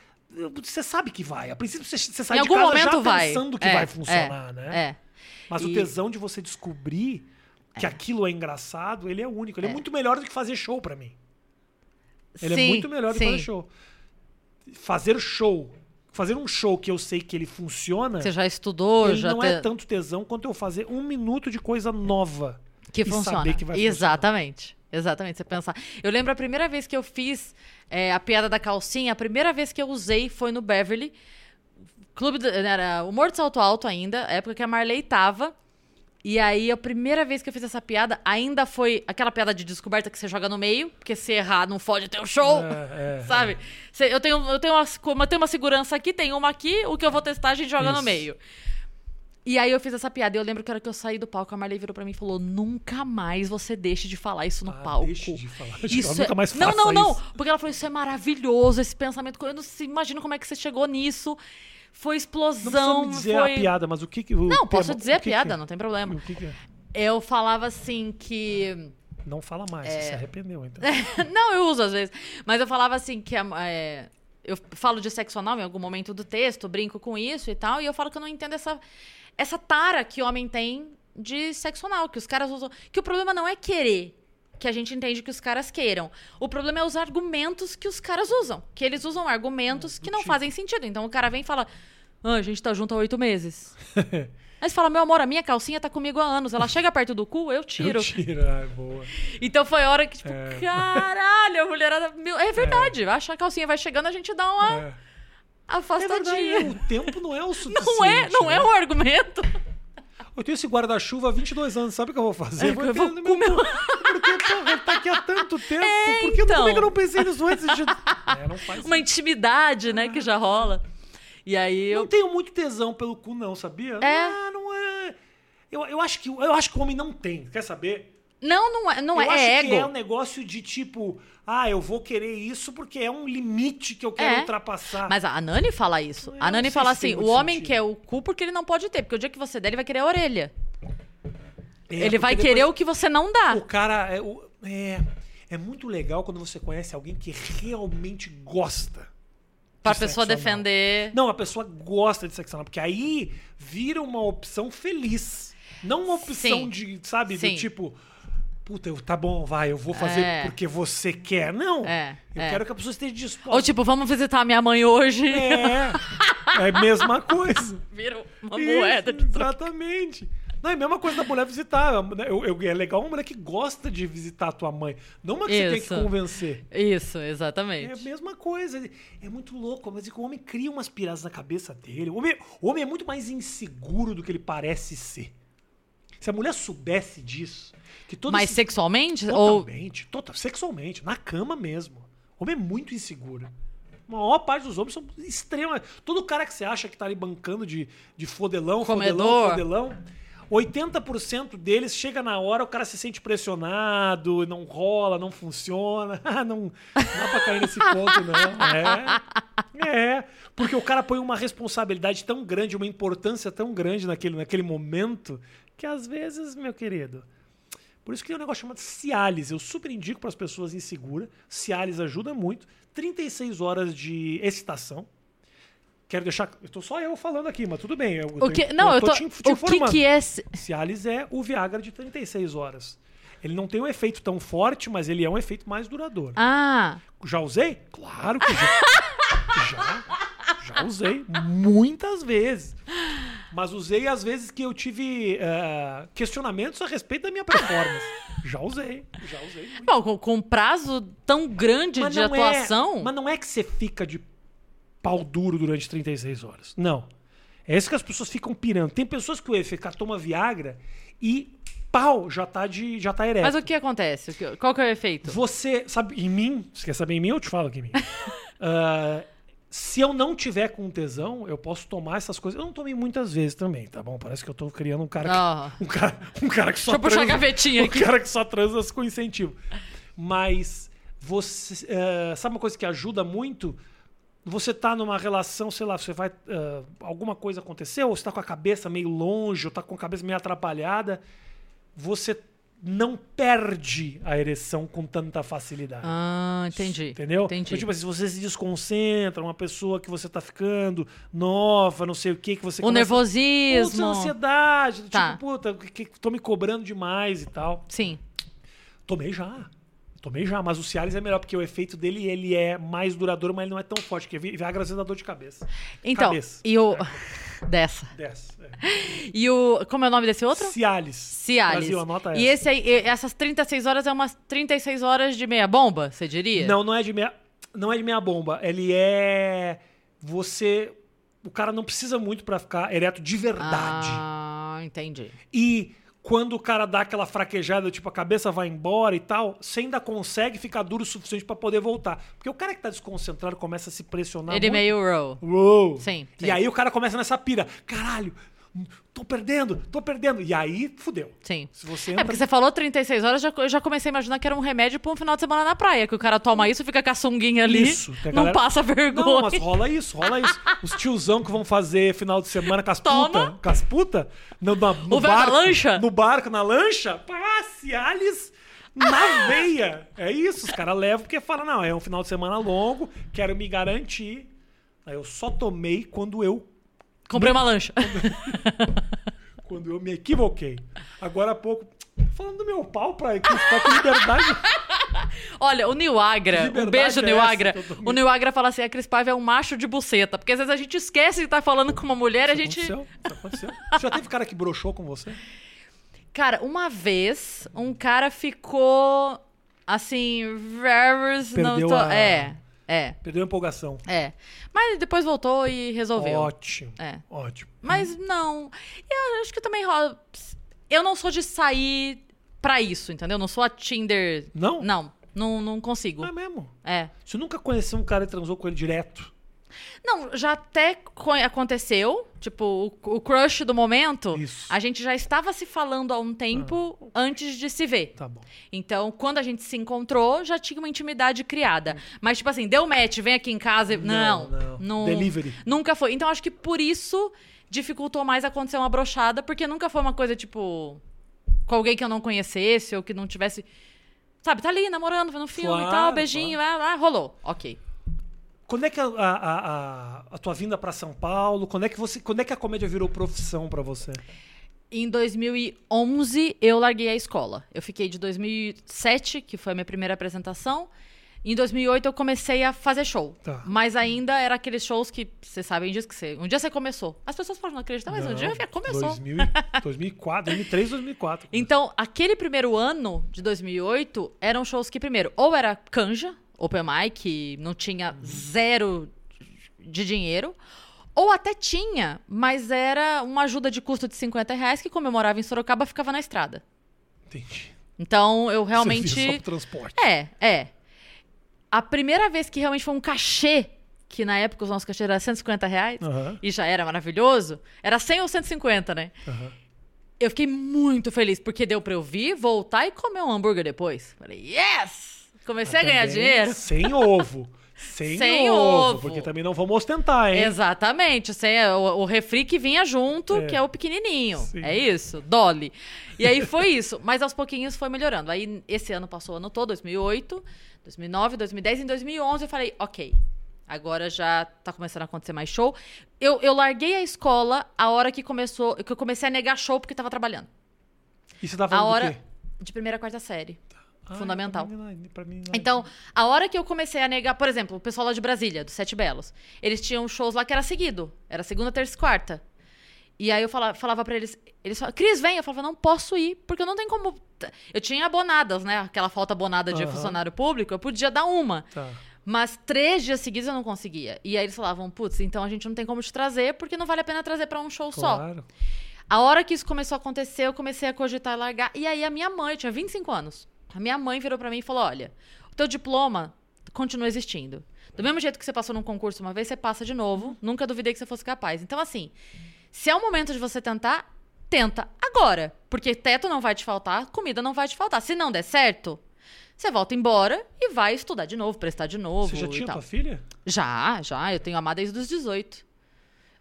Você sabe que vai. A princípio você, sai Em de algum casa já momento vai. pensando que É, vai funcionar, é, né? É. Mas o E- tesão de você descobrir que aquilo é engraçado, ele é único. Ele é, muito melhor do que fazer show pra mim. Ele é Sim, muito melhor do que fazer show. Fazer show, fazer um show que eu sei que ele funciona, Você já estudou, ele já não te- é tanto tesão quanto eu fazer um minuto de coisa nova. que funciona. saber que vai funcionar. Exatamente. Exatamente. Você pensar. Eu lembro a primeira vez que eu fiz é, a piada da calcinha, a primeira vez que eu usei foi no Beverly. Clube do- era o Morto Salto Alto ainda, época que a Marley tava. E aí, a primeira vez que eu fiz essa piada, ainda foi aquela piada de descoberta que você joga no meio, porque se errar não fode teu show. É, é, Sabe? Cê- eu, tenho, eu, tenho uma, eu tenho uma segurança aqui, tem uma aqui, o que eu vou testar a gente joga no Isso. meio. E aí eu fiz essa piada. E eu lembro que a hora que eu saí do palco, a Marley virou pra mim e falou: Nunca mais você deixe de falar isso no Ah, palco. deixe de falar. Isso Nunca é- mais Não, não, não. isso. Porque ela falou: Isso é maravilhoso, esse pensamento. Eu não sei- imagino como é que você chegou nisso. Foi Não explosão. precisa me dizer foi... a piada, mas o que que... o Não, posso tema- dizer a piada, que- não tem problema. O que que é? Eu falava assim que. Não fala mais, É. você se arrependeu, então. não, eu uso às vezes. Mas eu falava assim que é, eu falo de sexo anal em algum momento do texto, brinco com isso e tal, e eu falo que eu não entendo essa, essa tara que homem tem de sexo anal, que os caras usam. Que o problema não é querer. Que a gente entende que os caras queiram. O problema é os argumentos que os caras usam. Que eles usam argumentos que não tipo. fazem sentido. Então o cara vem e fala: ah, a gente tá junto há oito meses. Aí você fala, meu amor, a minha calcinha tá comigo há anos. Ela chega perto do cu, eu tiro. Eu tiro, ai, boa. Então foi a hora que, tipo, É. caralho, a mulherada. Meu, é verdade. Acha que a calcinha vai chegando, a gente dá uma É. É verdade, afastadinha. o tempo não é o suficiente. não é, não é né? um argumento. Eu tenho esse guarda-chuva há 22 anos, sabe o que eu vou fazer? É, eu vou no comer meu. Porque, porra, ele tá aqui há tanto tempo. É, Por que eu- então. como é que eu não pensei nisso antes? De... É, não faz Uma intimidade, né, que já rola. E aí Não eu. tenho muito tesão pelo cu, não, sabia? É. Ah, não é. Eu, eu, acho que, eu acho que o homem não tem, quer saber? Não, não é, não eu é, acho é que é um ego. negócio de tipo, ah, eu vou querer isso porque é um limite que eu quero É. ultrapassar. Mas a Nani fala isso. Eu A não Nani fala assim: o homem sentido. quer o cu porque ele não pode ter. Porque o dia que você der, ele vai querer a orelha. É, ele vai querer depois o que você não dá. O cara é, o- é, é muito legal quando você conhece alguém que realmente gosta. Pra de pessoa defender. Não, a pessoa gosta de sexo anal, porque aí vira uma opção feliz. Não uma opção Sim. de, sabe, Sim. do tipo, puta, eu, tá bom, vai, eu vou fazer É. porque você quer. Não. É, Eu é. quero que a pessoa esteja disposta. Ou tipo, vamos visitar a minha mãe hoje. É. É a mesma coisa. Vira uma Isso, moeda de troca. Exatamente. Não, é a mesma coisa da mulher visitar. Eu, eu- é legal uma mulher que gosta de visitar a tua mãe. Não uma que você tem que Isso. convencer. Isso, É a exatamente. mesma coisa. É muito louco, mas é o homem cria umas piradas na cabeça dele. O homem, o homem é muito mais inseguro do que ele parece ser. Se a mulher soubesse disso, que todo Mas esse- sexualmente? Ou. totalmente, total, sexualmente, na cama mesmo. O homem é muito inseguro. A maior parte dos homens são extremamente. Todo cara que você acha que tá ali bancando de, de fodelão, fodelão, Comedor. fodelão. 80% deles chega na hora, o cara se sente pressionado, não rola, não funciona. Ah, não, não dá pra cair nesse ponto, não. É. É. Porque o cara põe uma responsabilidade tão grande, uma importância tão grande naquele, naquele momento, que às vezes, meu querido. Por isso que tem um negócio chamado Cialis. Eu super indico para as pessoas inseguras. Cialis ajuda muito. 36 horas de excitação. Quero deixar. Eu tô só eu falando aqui, mas tudo bem. Eu, O que, não, eu tô. te, te o que, que é. Cialis é o Viagra de 36 horas. Ele não tem um efeito tão forte, mas ele é um efeito mais duradouro. Ah, Já usei? Claro que já. já. Já usei muitas vezes. Mas usei às vezes que eu tive eh, questionamentos a respeito da minha performance. já usei. Já usei. muito. bom, com, um prazo tão grande Mas de é- atuação. mas não é que você fica de pau duro durante 36 horas. Não. É isso que as pessoas ficam pirando. Tem pessoas que o efeito toma Viagra e pau já tá de já tá ereto. Mas o que acontece? Qual que é o efeito? Você, sabe, em mim, você quer saber em mim? Eu te falo aqui em mim. Ah, se eu não tiver com tesão, eu posso tomar essas coisas. Eu não tomei muitas vezes também, tá bom? Parece que eu tô criando um cara Ah. que, um cara, um cara que só Deixa eu puxar a gavetinha um aqui. cara que só transa com incentivo. Mas você, eh, sabe uma coisa que ajuda muito? Você tá numa relação, sei lá, você vai. eh, alguma coisa aconteceu, ou você tá com a cabeça meio longe, ou tá com a cabeça meio atrapalhada, você não perde a ereção com tanta facilidade. Ah, entendi. Entendeu? Entendi. Então, tipo assim, se você se desconcentra, uma pessoa que você tá ficando nova, não sei o que, que você o começa- nervosismo. Putz, ansiedade, Tá. tipo, puta, que, que tô me cobrando demais e tal. Sim. Tomei já. Tomei já, mas o Cialis é melhor porque o efeito dele ele é mais duradouro, mas ele não é tão forte, porque Viagra às vezes dá dor de cabeça. Então, Cabeça. e o. Dessa. Desce. É. E o. Como é o nome desse outro? Cialis. Cialis. Brasil, anota E essa. esse aí, e essas 36 horas é umas 36 horas de meia bomba, você diria? Não, não é de meia, não é de meia bomba. Ele é você, o cara não precisa muito pra ficar ereto de verdade. Ah, entendi. E quando o cara dá aquela fraquejada, tipo a cabeça vai embora e tal, você ainda consegue ficar duro o suficiente pra poder voltar. Porque o cara que tá desconcentrado começa a se pressionar Ele muito. meio row. Uou. Sim, E sim. aí o cara começa nessa pira. Caralho, tô perdendo, tô perdendo. E aí, fudeu. Sim. Se você É, entra... porque você falou 36 horas, já, eu já comecei a imaginar que era um remédio pra um final de semana na praia, que o cara toma isso, fica com a sunguinha ali, Isso, que a não galera- passa Não, vergonha. mas rola isso, rola isso. Os tiozão que vão fazer final de semana com as putas. Com as putas. No, no O velho na barco, lancha? No barco, na lancha. Pá, Cialis na veia. É isso, os caras levam porque falam, não, é um final de semana longo, quero me garantir. Aí eu só tomei quando eu, Comprei uma lancha. quando eu me equivoquei. Agora há pouco, falando do meu pau pra, pra que liberdade... Olha, o Nil Agra, um beijo, é O Nil Agra fala assim: a Cris Paiva é um macho de buceta. Porque às vezes a gente esquece de estar falando com uma mulher, a gente. Aconteceu, isso aconteceu. Já teve cara que broxou com você? Cara, uma vez, um cara ficou assim. Rarers, não tô... a- É, é, Perdeu a empolgação. é. Mas depois voltou e resolveu. Ótimo. É. Ótimo. Mas não. Eu acho que também rola. Eu não sou de sair pra isso, entendeu? Não sou a Tinder. Não? Não, não, não consigo. É mesmo. É. Você nunca conheceu um cara e transou com ele direto? Não, já até co- aconteceu. Tipo, o, o crush do momento, Isso. a gente já estava se falando há um tempo antes de se ver. Tá bom. Então, quando a gente se encontrou, já tinha uma intimidade criada. Mas, tipo assim, deu match, vem aqui em casa. e- Não, Não, não. Delivery. Nunca foi. Então, acho que por isso dificultou mais acontecer uma brochada, porque nunca foi uma coisa, tipo, com alguém que eu não conhecesse ou que não tivesse. Sabe, tá ali namorando, vendo filme e Claro, tal, beijinho, lá, lá, rolou. Ok. Quando é que a, a, a, a tua vinda pra São Paulo, quando é que você, quando é que a comédia virou profissão pra você? Em 2011, eu larguei a escola. Eu fiquei de 2007, que foi a minha primeira apresentação. Em 2008, eu comecei a fazer show. Tá. Mas ainda era aqueles shows que vocês sabem disso que você. Um dia você começou. As pessoas podem não acreditar, mas um Não, dia começou. 2000, e- 2004, 2003, 2004. Então, aquele primeiro ano de 2008 eram shows que, primeiro, ou era canja, open mic, não tinha zero de dinheiro, ou até tinha, mas era uma ajuda de custo de 50 reais que, como eu morava em Sorocaba, ficava na estrada. Entendi. Então, eu Serviço realmente. só pro transporte. É, é. A primeira vez que realmente foi um cachê, que na época os nossos cachês eram 150 reais, Aham, e já era maravilhoso, era 100 ou 150, né? aham. Eu fiquei muito feliz, porque deu pra eu vir, voltar e comer um hambúrguer depois. Falei, yes! Comecei a Mas ganhar dinheiro. Sem ovo. Sem, Sem ovo, ovo. Porque também não vamos ostentar, hein? Exatamente. É o, o refri que vinha junto, É. que é o pequenininho. Sim. É isso, Dolly. E aí foi isso. Mas aos pouquinhos foi melhorando. Aí esse ano passou o ano todo, 2008, 2009, 2010. Em 2011 eu falei, ok, agora já tá começando a acontecer mais show. Eu, eu larguei a escola a hora que começou, que eu comecei a negar show porque tava trabalhando. E você tá A hora de primeira a quarta série. Fundamental. pra mim não- pra mim não- Então, a hora que eu comecei a negar, por exemplo, o pessoal lá de Brasília, do Sete Belos, eles tinham shows lá que era seguido. Era segunda, terça e quarta. E aí eu falava, falava pra eles, eles falavam, Cris, vem. Eu falava, não posso ir, porque eu não tenho como. Eu tinha abonadas, né? Aquela falta abonada de Aham. funcionário público, eu podia dar uma. Tá. Mas três dias seguidos eu não conseguia. E aí eles falavam, putz, então a gente não tem como te trazer, porque não vale a pena trazer pra um show só. Claro. A hora que isso começou a acontecer, eu comecei a cogitar e largar. E aí a minha mãe, eu tinha 25 anos. A minha mãe virou pra mim e falou: "Olha, o teu diploma continua existindo. Do mesmo jeito que você passou num concurso uma vez, você passa de novo. Nunca duvidei que você fosse capaz. Então assim, se é o momento de você tentar, tenta agora, porque teto não vai te faltar, comida não vai te faltar. Se não der certo, você volta embora e vai estudar de novo, prestar de novo Você já tinha tal. tua filha? Já, já, eu tenho amar desde os 18.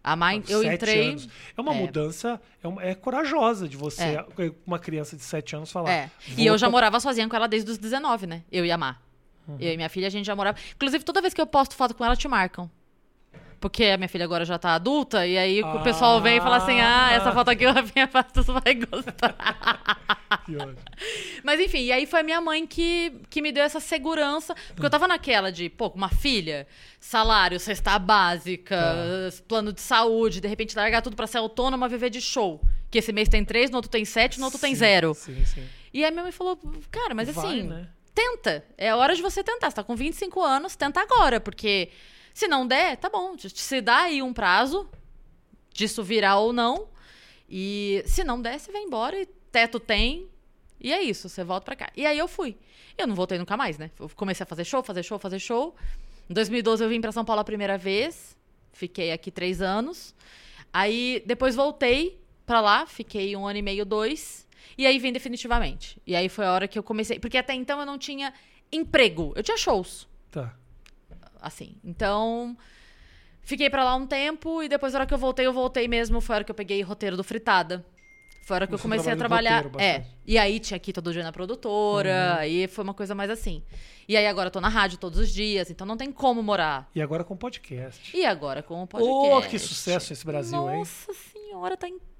A mãe, eu entrei anos. É uma é. mudança, é, uma- é corajosa de você, É. uma criança de 7 anos, falar. É. E "Vou eu já morava sozinha com ela desde os 19, né? Eu e a Má. Eu e minha filha, a gente já morava. Inclusive, toda vez que eu posto foto com ela, te marcam. Porque a minha filha agora já tá adulta, e aí o pessoal vem e fala assim: ah, essa foto aqui o Rafinha Bastos vai gostar. Que. Mas enfim, e aí foi a minha mãe que, que me deu essa segurança. Porque eu tava naquela de, pô, uma filha, salário, cesta básica, plano de saúde, de repente largar tudo pra ser autônoma, viver de show. Que esse mês tem três, no outro tem sete, no outro tem Sim, zero. Sim, sim. E aí minha mãe falou, cara, mas Vai, assim, né? tenta. É a hora de você tentar. Você tá com 25 anos, tenta agora, porque se não der, tá bom. Se dá aí um prazo disso virar ou não. E se não der, você vai embora e teto tem. E é isso, você volta pra cá. E aí eu fui. Eu não voltei nunca mais, né? Eu comecei a fazer show, fazer show, fazer show. Em 2012 eu vim pra São Paulo a primeira vez. Fiquei aqui três anos. Aí depois voltei pra lá, fiquei um ano e meio, dois. E aí vim definitivamente. E aí foi a hora que eu comecei. Porque até então eu não tinha emprego. Eu tinha shows, Tá. Assim. Então. Fiquei pra lá um tempo e depois, na hora que eu voltei, eu voltei mesmo. Foi a hora que eu peguei roteiro do Fritada. Foi a hora que eu Você comecei a trabalhar. roteiro É. E aí tinha aqui todo dia na produtora. Uhum. Aí foi uma coisa mais assim. E aí agora eu tô na rádio todos os dias, então não tem como morar. E agora com podcast. E agora com o podcast. Oh, que sucesso esse Brasil, hein? Nossa senhora, tá incrível.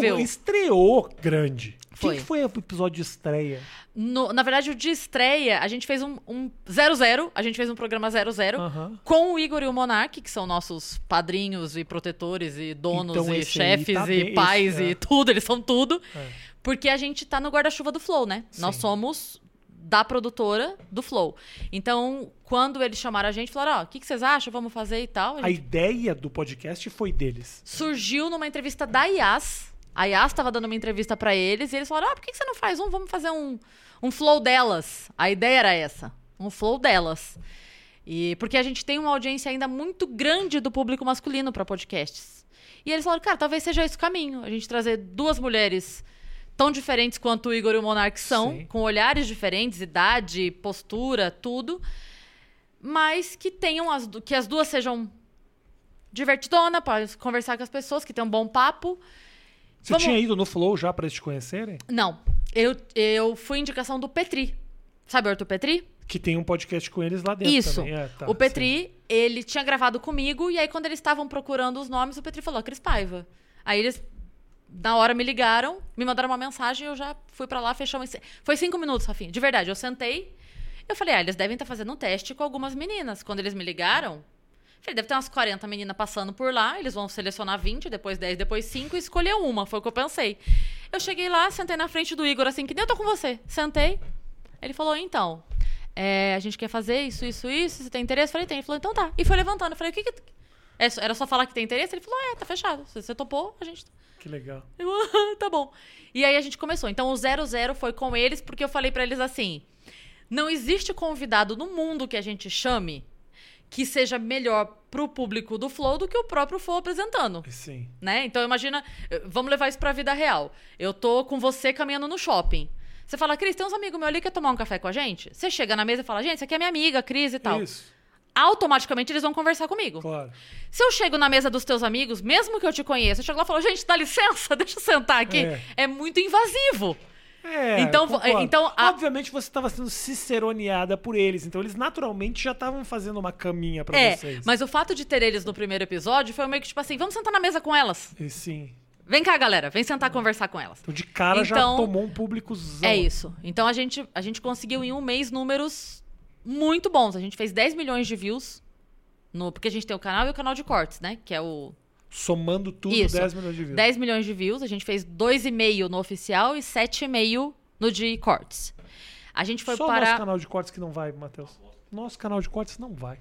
Meu, estreou grande. Foi. O que foi o episódio de estreia? No- na verdade, o de estreia, a gente fez um, um 00, a gente fez um programa 00 Aham. com o Igor e o Monark, que são nossos padrinhos e protetores e donos Então e chefes tá e bem- pais esse, é. e tudo, eles são tudo. É. Porque a gente tá no guarda-chuva do Flow, né? Nós Sim. somos da produtora do Flow. Então, quando eles chamaram a gente, falaram, ó, o que, que vocês acham? Vamos fazer e tal. A A gente ideia do podcast foi deles. surgiu numa entrevista da IAS. A IAS estava dando uma entrevista pra eles e eles falaram: ah, por que que você não faz um? Vamos fazer um, um flow delas. A ideia era essa: um flow delas. E porque a gente tem uma audiência ainda muito grande do público masculino pra podcasts. E eles falaram: cara, talvez seja esse o caminho. A gente trazer duas mulheres tão diferentes quanto o Igor e o Monark são, Sim. com olhares diferentes, idade, postura, tudo, mas que tenham as, que as duas sejam divertidona para conversar com as pessoas, que tem um bom papo. Você Vamos- tinha ido no Flow já pra eles te conhecerem? Não, eu, eu fui indicação do Petri. Sabe o Arthur Petri? Que tem um podcast com eles lá dentro Isso. É, tá, o Petri, ele tinha gravado comigo, e aí quando eles estavam procurando os nomes, o Petri falou, Cris Paiva. Aí eles na hora me ligaram, me mandaram uma mensagem, eu já fui pra lá, fechamos. Foi cinco minutos, Rafinha. De verdade, eu sentei. Eu falei, ah, eles devem estar fazendo um teste com algumas meninas. Quando eles me ligaram, falei, deve ter umas 40 meninas passando por lá. Eles vão selecionar 20, depois 10, depois 5 e escolher uma. Foi o que eu pensei. Eu cheguei lá, sentei na frente do Igor, assim, que nem eu tô com você. Sentei. Ele falou, então, é, a gente quer fazer isso, isso, isso. Você tem interesse? Eu falei, tem. Ele falou, então tá. E foi levantando. Eu falei, o que que. é Era só falar que tem interesse? Ele falou, é, tá fechado. Se você topou, a gente. Que legal. Eu, "Ah, tá bom. E aí a gente começou. Então o 00 foi com eles, porque eu falei pra eles assim: não existe convidado no mundo que a gente chame que seja melhor pro público do Flow do que o próprio Flow apresentando. Sim. Né? Então imagina, eh, vamos levar isso pra vida real. Eu tô com você caminhando no shopping. Você fala, Cris, tem uns amigos meus ali que quer tomar um café com a gente? Você chega na mesa e fala, gente, essa aqui é minha amiga, Cris e tal. Isso, Automaticamente eles vão conversar comigo. claro. Se eu chego na mesa dos teus amigos, mesmo que eu te conheça, eu chego lá e falo, gente, dá licença, deixa eu sentar aqui. É. É, muito invasivo. É, Então, então, a- Obviamente você estava sendo ciceroneada por eles, então eles naturalmente já estavam fazendo uma caminha pra É, vocês. mas o fato de ter eles no primeiro episódio foi meio que tipo assim, vamos sentar na mesa com elas. E sim. Vem cá, galera, vem sentar conversar com elas. Então de cara já Então, tomou um públicozão. É isso. Então a gente, a gente conseguiu em um mês números muito bons. A gente fez 10 milhões de views. No, porque a gente tem o canal e o canal de cortes, né? Que é o Somando tudo, Isso. 10 milhões de views. 10 milhões de views. A gente fez 2,5 no oficial e 7,5 no de cortes. A gente foi Só o nosso canal de cortes que não vai, Matheus. Nosso canal de cortes não vai.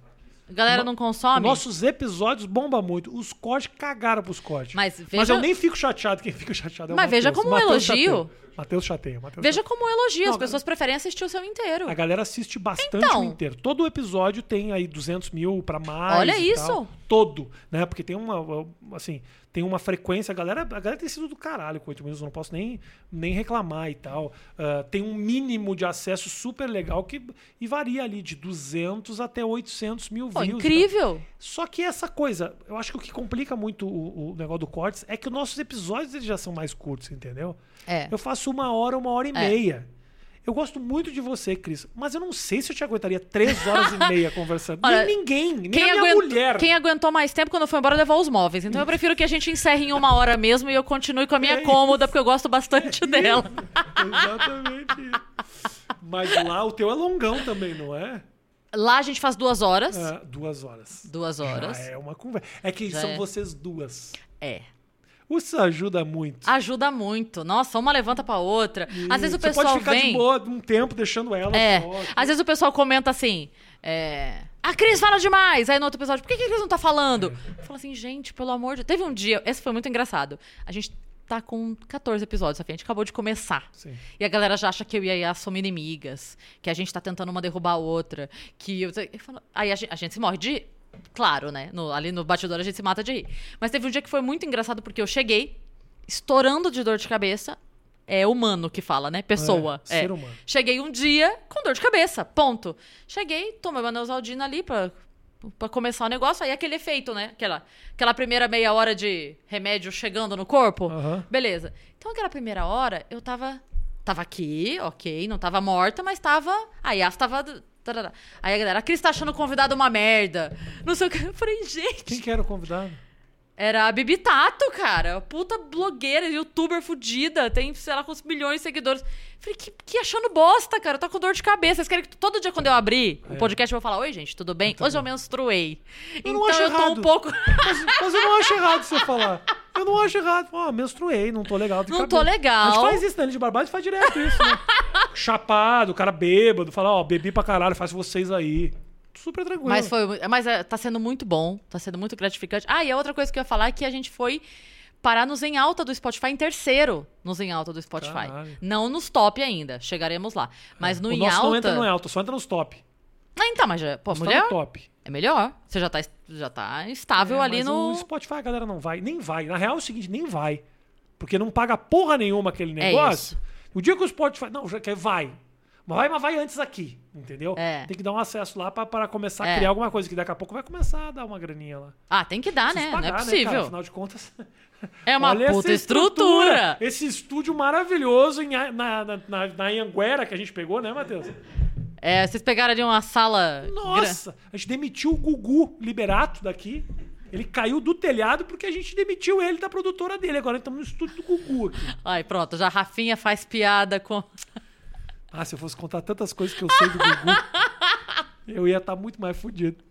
A galera não consome. Nossos episódios bomba muito. Os cortes cagaram pros cortes. Mas Mas veja- eu nem fico chateado. Quem fica chateado é o Mas veja Matheus. como um Matheus elogio. Matheus chateia. Matheus Veja chateia. como um elogio. As Não, pessoas preferem assistir o seu inteiro. A galera assiste bastante Então. o inteiro. Todo episódio tem aí 200 mil pra mais. Olha e isso. tal. Todo, né? Porque tem uma, assim, tem uma frequência. A galera, a galera tem sido do caralho com 8 minutos. Eu não posso nem, nem reclamar e tal. Ah, tem um mínimo de acesso super legal que e varia ali de 200 até 800 mil Pô, views. e tal. incrível. Só que essa coisa, eu acho que o que complica muito o, o negócio do cortes é que os nossos episódios eles já são mais curtos, entendeu? É. Eu faço uma hora, uma hora e meia. Eu gosto muito de você, Cris, mas eu não sei se eu te aguentaria três horas e meia conversando. Olha, nem ninguém, nem Quem, a minha aguentou, mulher. quem aguentou mais tempo quando foi embora levou os móveis. Então eu prefiro que a gente encerre em uma hora mesmo e eu continue com a minha É isso. cômoda, porque eu gosto bastante dela. Exatamente isso. Mas lá o teu é longão também, não é? Lá a gente faz duas horas. Ah, duas horas. Duas horas. Já é uma conversa. É que Já são é. vocês duas. É. Isso ajuda muito. Ajuda muito. Nossa, uma levanta pra outra. Às vezes o Você pessoal pode ficar vem. de boa um tempo deixando ela É. Às vezes o pessoal comenta assim. É, a Cris fala demais. Aí no outro episódio, por que, que a Cris não tá falando? Eu falo assim, gente, pelo amor de Teve um dia, esse foi muito engraçado. A gente tá com 14 episódios. A gente acabou de começar. Sim. E a galera já acha que eu e a Yas somos inimigas. Que a gente tá tentando uma derrubar a outra. Que eu, eu falo- aí a gente, a gente se morre de. Claro, né? No- ali no batidor a gente se mata de rir. Mas teve um dia que foi muito engraçado porque eu cheguei estourando de dor de cabeça. É humano que fala, né? Pessoa. É, É. ser humano. Cheguei um dia com dor de cabeça. Ponto. Cheguei, tomei uma Neosaldina ali pra, pra começar o negócio. Aí aquele efeito, né? Aquela, aquela primeira meia hora de remédio chegando no corpo. Aham. Beleza. Então aquela primeira hora eu tava. Tava aqui, ok, não tava morta, mas tava. A Yas tava. Tarará. Aí a galera, a Cris tá achando o convidado uma merda. Não sei o que. Eu falei, gente. Quem que era o convidado? Era a Bibi Tato, cara. Puta blogueira, youtuber fudida. Tem, sei lá, quantos milhões de seguidores. Falei, que, que achando bosta, cara. Eu tô com dor de cabeça. Vocês querem que todo dia quando eu abrir o podcast eu vou falar: Oi, gente, tudo bem? Hoje eu menstruei. Eu então eu tô errado. um pouco. Mas, mas eu não acho errado você falar. Eu não acho errado. Ó, menstruei, não tô legal. de Não cabelo. tô legal. A gente faz isso, né? de barbado, a gente faz direto isso, né? Chapado, o cara bêbado, fala, ó, bebi pra caralho, faz vocês aí. Super tranquilo. Mas foi, mas é, tá sendo muito bom, tá sendo muito gratificante. Ah, e a outra coisa que eu ia falar é que a gente foi parar nos em alta do Spotify em terceiro, nos em alta do Spotify. Caralho. Não nos top ainda, chegaremos lá. Mas no o em nosso alta. não entra no alto, só entra nos top. Ah, então, mas já, pô, mulher no top. É melhor. Você já tá, já tá estável É, ali mas no O Spotify a galera não vai, nem vai. Na real é o seguinte, nem vai. Porque não paga porra nenhuma aquele É negócio. isso. O dia que o Spotify. Não, já quer, vai. Mas vai, mas vai antes aqui, entendeu? É. Tem que dar um acesso lá pra começar a É. criar alguma coisa, que daqui a pouco vai começar a dar uma graninha lá. Ah, tem que dar, né? pagar, não é cara? possível. Afinal de contas. é uma olha puta essa estrutura. Esse estúdio maravilhoso em, na, na, na, na Anhanguera que a gente pegou, né, Matheus? É, vocês pegaram ali uma sala. Nossa! A gente demitiu o Gugu Liberato daqui. Ele caiu do telhado porque a gente demitiu ele da produtora dele. Agora estamos no estúdio do Gugu aqui. Ai, pronto, já a Rafinha faz piada com. Ah, se eu fosse contar tantas coisas que eu sei do Gugu, eu ia estar muito mais fudido.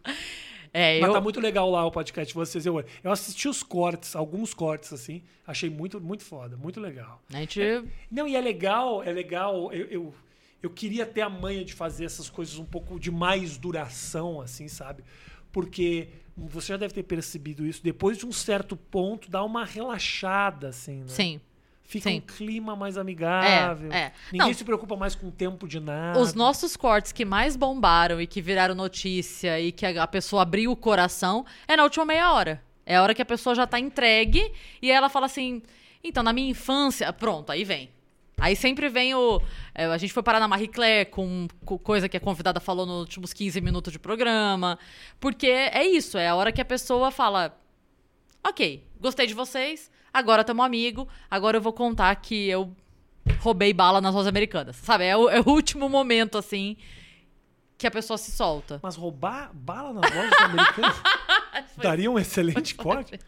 É, Mas eu. tá muito legal lá o podcast de vocês. Eu, eu assisti os cortes, alguns cortes, assim. Achei muito, muito foda, muito legal. A gente. Não, e é legal, é legal. Eu, eu, eu queria ter a manha de fazer essas coisas um pouco de mais duração, assim, sabe? Porque você já deve ter percebido isso. Depois de um certo ponto, dá uma relaxada, assim, né? Sim. Fica sim. um clima mais amigável. É, é. Ninguém Não. se preocupa mais com o tempo de nada. Os nossos cortes que mais bombaram e que viraram notícia e que a pessoa abriu o coração é na última meia hora. É a hora que a pessoa já tá entregue e ela fala assim: então, na minha infância. Pronto, aí vem. Aí sempre vem o. é, a gente foi parar na Marie Claire com, com coisa que a convidada falou nos últimos 15 minutos de programa. Porque é isso, é a hora que a pessoa fala: Ok, gostei de vocês, agora tamo amigo, agora eu vou contar que eu roubei bala nas ruas americanas. Sabe? É o, é o último momento, assim, que a pessoa se solta. Mas roubar bala nas lojas americanas daria um excelente corte.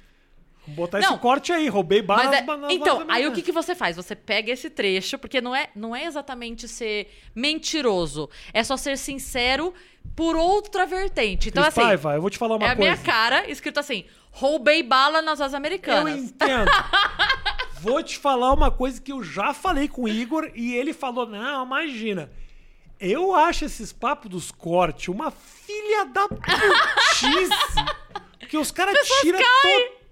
Botar Não. esse corte aí. Roubei bala é- nas lojas então, aí o que, que você faz? Você pega esse trecho, porque não é, não é exatamente ser mentiroso. É só ser sincero por outra vertente. Então, Cris assim, Paiva, eu vou te falar uma é a coisa. minha cara escrito assim: roubei bala nas Eu americanas. entendo. Vou te falar uma coisa que eu já falei com o Igor e ele falou: não, imagina. Eu acho esses papos dos cortes uma filha da putice. que os caras tiram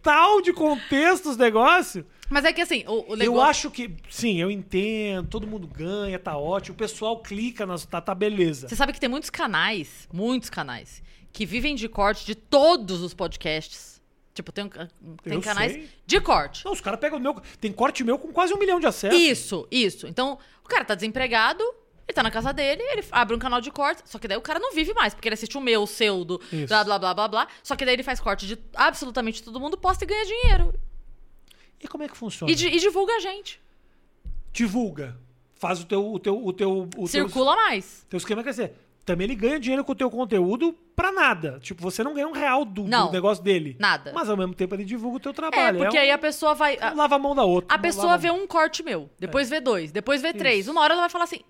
total de contexto os negócios. Mas é que assim, o, o Eu negócio. acho que, sim, eu entendo, todo mundo ganha, tá ótimo, o pessoal clica nas. Tá, tá beleza. Você sabe que tem muitos canais, muitos canais, que vivem de corte de todos os podcasts. Tipo, tem, tem Eu canais sei. de corte. Não, os caras pegam o meu. Tem corte meu com quase um milhão de acessos. Isso, isso. Então, o cara tá desempregado, ele tá na casa dele, ele abre um canal de corte, só que daí o cara não vive mais, porque ele assiste o meu, o seu, do Isso. blá, blá, blá, blá, blá. Só que daí ele faz corte de absolutamente todo mundo, posta e ganha dinheiro. E como é que funciona? E, e divulga a gente. Divulga. Faz o teu. O teu, o teu, o Circula mais. Teu, teu esquema quer dizer. Também ele ganha dinheiro com o teu conteúdo pra nada. Tipo, você não ganha um real do, do Não. negócio dele. Nada. Mas ao mesmo tempo ele divulga o teu É, trabalho. porque um- aí a pessoa vai. um lava a mão da outra. a pessoa vê um corte meu, depois vê dois, depois vê três. Isso. Uma hora ela vai falar assim: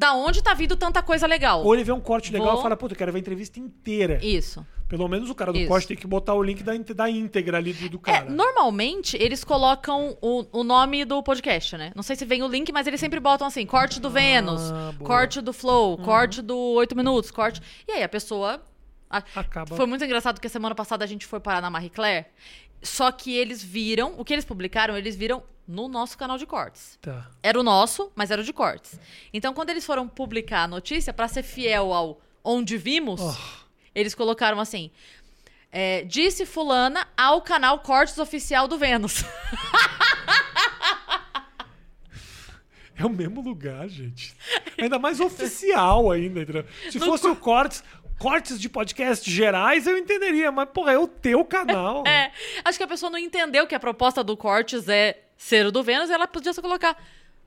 da onde tá vindo tanta coisa legal? Ou ele vê um corte legal Vou- e fala, puta, eu quero ver a entrevista inteira. Isso. Pelo menos o cara do Isso. corte tem que botar o link da, da íntegra ali do, do É, cara. normalmente eles colocam o, o nome do podcast, né? Não sei se vem o link, mas eles sempre botam assim: corte do Vênus, Ah, boa. corte do Flow, corte do 8 minutos, corte. E aí a pessoa. a- Acaba. Foi muito engraçado porque semana passada a gente foi parar na Marie Claire. Só que eles viram, o que eles publicaram, eles viram no nosso canal de cortes. Tá. Era o nosso, mas era o de cortes. Então, quando eles foram publicar a notícia, pra ser fiel ao onde vimos, Oh. eles colocaram assim: é, disse Fulana ao canal Cortes Oficial do Vênus. É o mesmo lugar, gente. Ainda mais oficial ainda. entendeu? Se No fosse o cortes, cortes de podcast gerais, eu entenderia. Mas, porra, é o teu canal. É, acho que a pessoa não entendeu que a proposta do Cortes é ser o do Vênus, ela podia só colocar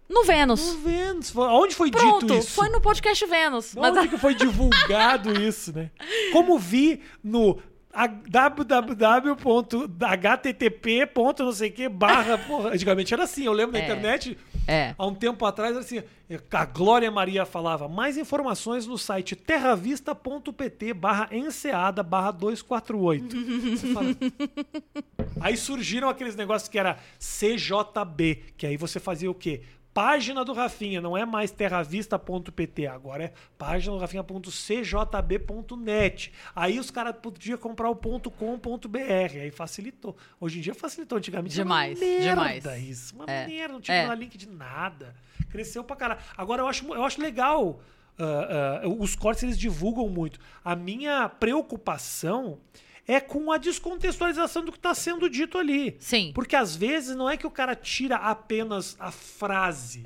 no Vênus. Vendo. Foi- Onde foi Pronto, dito isso? foi no podcast Vênus. Mas Onde que foi divulgado isso, né? Como vi no www.http. não sei que barra. Porra, antigamente era assim, eu lembro na É. internet. É. Há um tempo atrás, era assim, a Glória Maria falava, mais informações no site terravista.pt barra enseada barra 248. Você fala... Aí surgiram aqueles negócios que era CJB, que aí você fazia o quê? Página do Rafinha, não é mais terravista.pt, agora é página do Rafinha.cjb.net. Aí os caras podiam comprar o .com.br, aí facilitou. Hoje em dia facilitou, antigamente Demais, era uma merda demais. isso. Uma É, merda, não tinha é. link de nada. Cresceu pra caralho. Agora eu acho, eu acho legal. ah, ah, os cortes eles divulgam muito. A minha preocupação é com a descontextualização do que está sendo dito ali. Sim. Porque às vezes não é que o cara tira apenas a frase.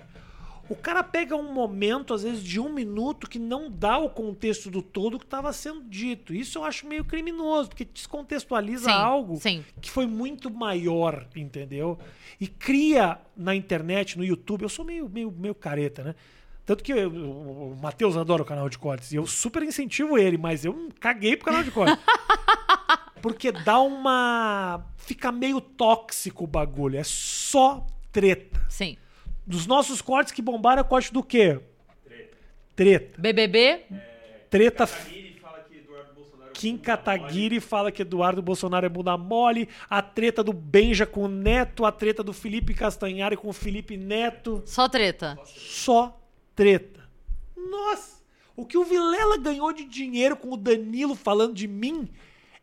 O cara pega um momento, às vezes, de um minuto que não dá o contexto do todo que estava sendo dito. Isso eu acho meio criminoso, porque descontextualiza Sim, algo sim. que foi muito maior, entendeu? E cria na internet, no YouTube. Eu sou meio, meio, meio careta, né? Tanto que eu- o Matheus adora o canal de cortes. E eu super incentivo ele, mas eu caguei pro canal de cortes. Porque dá uma. Fica meio tóxico o bagulho. É só treta. Sim. Dos nossos cortes que bombaram é corte do quê? Treta. BBB, Treta. Kataguiri fala que Eduardo Bolsonaro. Kim Kataguiri fala que Eduardo Bolsonaro é bunda mole. A treta do Benja com o Neto. A treta do Felipe Castanhari com o Felipe Neto. só treta. Só treta. Nossa! O que o Vilela ganhou de dinheiro com o Danilo falando de mim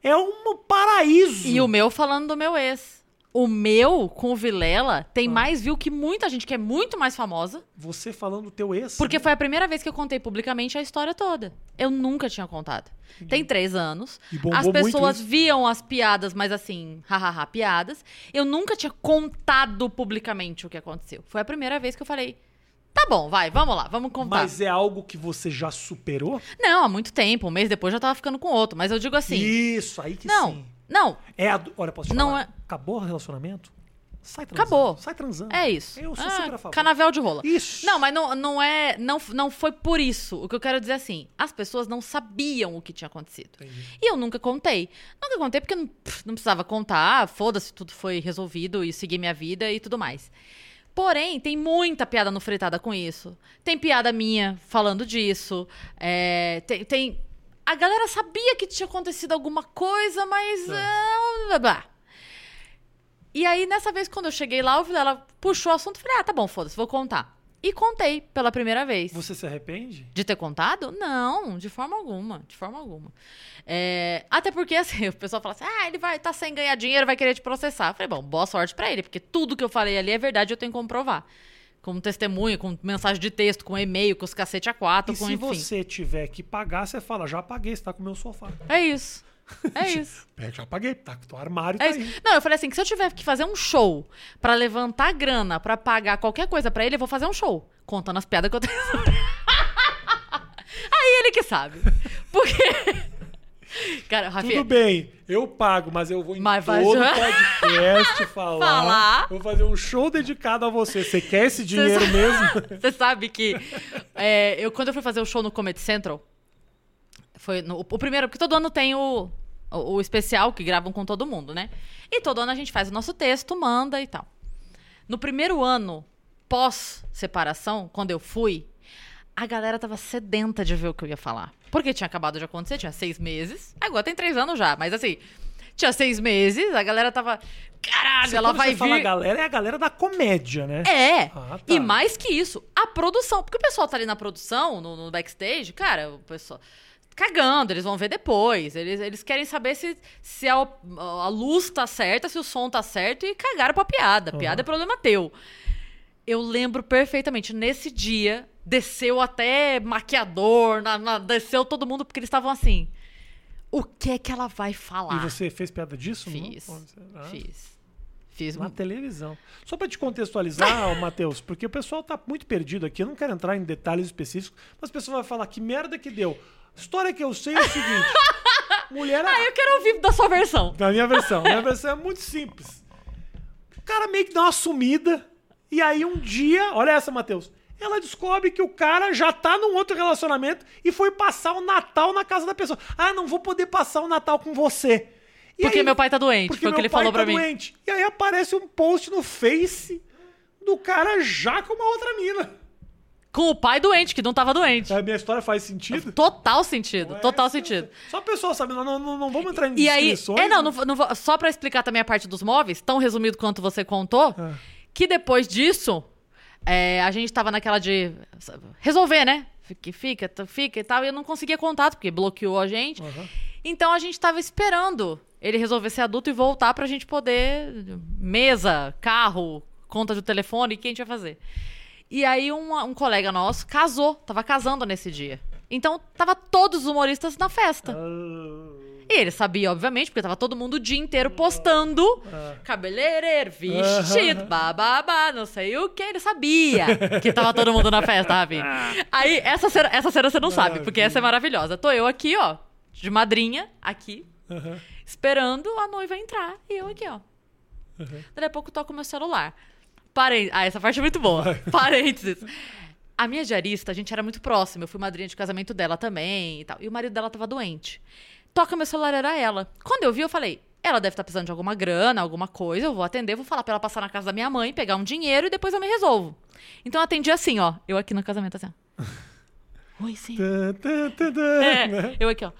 é um paraíso. E o meu falando do meu ex. O meu, com o Vilela, Ah. tem mais view que muita gente que é muito mais famosa. Você falando do teu ex. Porque foi a primeira vez que eu contei publicamente a história toda. Eu nunca tinha contado. Tem três anos. As pessoas viam as piadas, mas assim, hahaha, piadas. Eu nunca tinha contado publicamente o que aconteceu. Foi a primeira vez que eu falei. Tá bom, vai, vamos lá, vamos contar. Mas é algo que você já superou? Não, há muito tempo. Um mês depois já tava ficando com outro. Mas eu digo assim. Isso, aí que não, sim. não, É a, olha, posso te Não falar? é- Acabou o relacionamento? Sai transando. Acabou. Sai transando. é isso. Eu sou Ah, super a favor. Canavel de rola. Isso. Não, mas não, não é. Não, não foi por isso. O que eu quero dizer é assim: as pessoas não sabiam o que tinha acontecido. Entendi. E eu nunca contei. Nunca contei porque não, não precisava contar. Foda-se, tudo foi resolvido e segui minha vida e tudo mais. Porém, tem muita piada no Fritada com isso. Tem piada minha falando disso. É, tem, tem- A galera sabia que tinha acontecido alguma coisa, mas. ah, blá, blá. E aí, nessa vez, quando eu cheguei lá, o Vilela puxou o assunto e falei: ah, tá bom, foda-se, vou contar. E contei pela primeira vez. Você se arrepende? De ter contado? Não, de forma alguma, de forma alguma. É, até porque, assim, o pessoal fala assim, ah, ele vai tá sem ganhar dinheiro, vai querer te processar. Eu falei, bom, boa sorte pra ele, porque tudo que eu falei ali é verdade, eu tenho que comprovar. Com testemunho, com mensagem de texto, com e-mail, com os cacete a quatro, E com se enfim. você tiver que pagar, você fala, já paguei, você tá com o meu sofá. É isso. É isso. É, já paguei, tá com o teu armário, É tá aí. Não, eu falei assim, que se eu tiver que fazer um show pra levantar grana, pra pagar qualquer coisa pra ele, eu vou fazer um show. Contando as piadas que eu tenho. Aí ele que sabe. Porque... Cara, Rafinha... Tudo bem, eu pago, mas eu vou em Mas vai todo já- podcast falar. Falar. Vou fazer um show dedicado a você. Você quer esse dinheiro sa- mesmo? Você sabe que é, eu, quando eu fui fazer o show no Comedy Central, foi no- o primeiro, porque todo ano tem o, o, o especial que gravam com todo mundo, né? E todo ano a gente faz o nosso texto, manda e tal. No primeiro ano, pós-separação, quando eu fui, a galera tava sedenta de ver o que eu ia falar. Porque tinha acabado de acontecer, tinha seis meses. Agora tem três anos já, mas assim, tinha seis meses, a galera tava. Caralho, Você- ela vai você fala vir. galera, é a galera da comédia, né? É. Ah, tá. E mais que isso, a produção. Porque o pessoal tá ali na produção, no, no backstage, cara, o pessoal. Cagando, eles vão ver depois. Eles, eles querem saber se, se a, a luz tá certa, se o som tá certo e cagaram pra piada. A piada é problema teu. Eu lembro perfeitamente. Nesse dia, desceu até maquiador, na- na- desceu todo mundo, porque eles estavam assim. O que é que ela vai falar? E você fez piada disso? Fiz. Ah, Fiz. Fiz. Na televisão. Só pra te contextualizar, Matheus, porque o pessoal tá muito perdido aqui, eu não quero entrar em detalhes específicos, mas o pessoal vai falar que merda que deu. A história que eu sei é o seguinte: mulher. Ah, eu quero ouvir da sua versão. Na minha versão. Minha versão é muito simples. O cara meio que dá uma sumida. E aí um dia, olha essa, Matheus. Ela descobre que o cara já tá num outro relacionamento e foi passar o Natal na casa da pessoa. Ah, não vou poder passar o Natal com você. E Porque aí- meu pai tá doente, porque foi o que meu ele pai falou tá pra mim. doente. E aí aparece um post no Face do cara já com uma outra mina. Com o pai doente, que não tava doente. A minha história faz sentido? Total sentido, total Essa- sentido. Só a pessoa sabe, não, não, não vamos entrar em E aí, é, não, não, vou- não vou- só pra explicar também a parte dos móveis, tão resumido quanto você contou, Ah. que depois disso, é, a gente tava naquela de resolver, né? Fica, fica, fica e tal, e eu não conseguia contato, porque bloqueou a gente. Aham. Então a gente tava esperando ele resolver ser adulto e voltar pra gente poder. Mesa, carro, conta do telefone, o que a gente vai fazer? E aí um, um colega nosso casou, tava casando nesse dia. Então tava todos os humoristas na festa. Ah, E ele sabia, obviamente, porque tava todo mundo o dia inteiro postando Ah. cabeleireiro, vestido, bababá, não sei o que. Ele sabia que tava todo mundo na festa, Ravi. Aí, essa cena, essa cena você não sabe, porque essa é maravilhosa. Tô eu aqui, ó, de madrinha, aqui, esperando a noiva entrar. E eu aqui, ó. Daí a pouco toco meu celular. Parênteses. Ah, essa parte é muito boa. Parênteses. A minha diarista, a gente era muito próxima. Eu fui madrinha de casamento dela também e tal. E o marido dela tava doente. toca meu celular, era ela. Quando eu vi, eu falei, ela deve estar precisando de alguma grana, alguma coisa, eu vou atender, vou falar pra ela passar na casa da minha mãe, pegar um dinheiro e depois eu me resolvo. Então eu atendi assim, ó, eu aqui no casamento, assim, ó. Oi, sim. Tã, né? É, eu aqui, ó.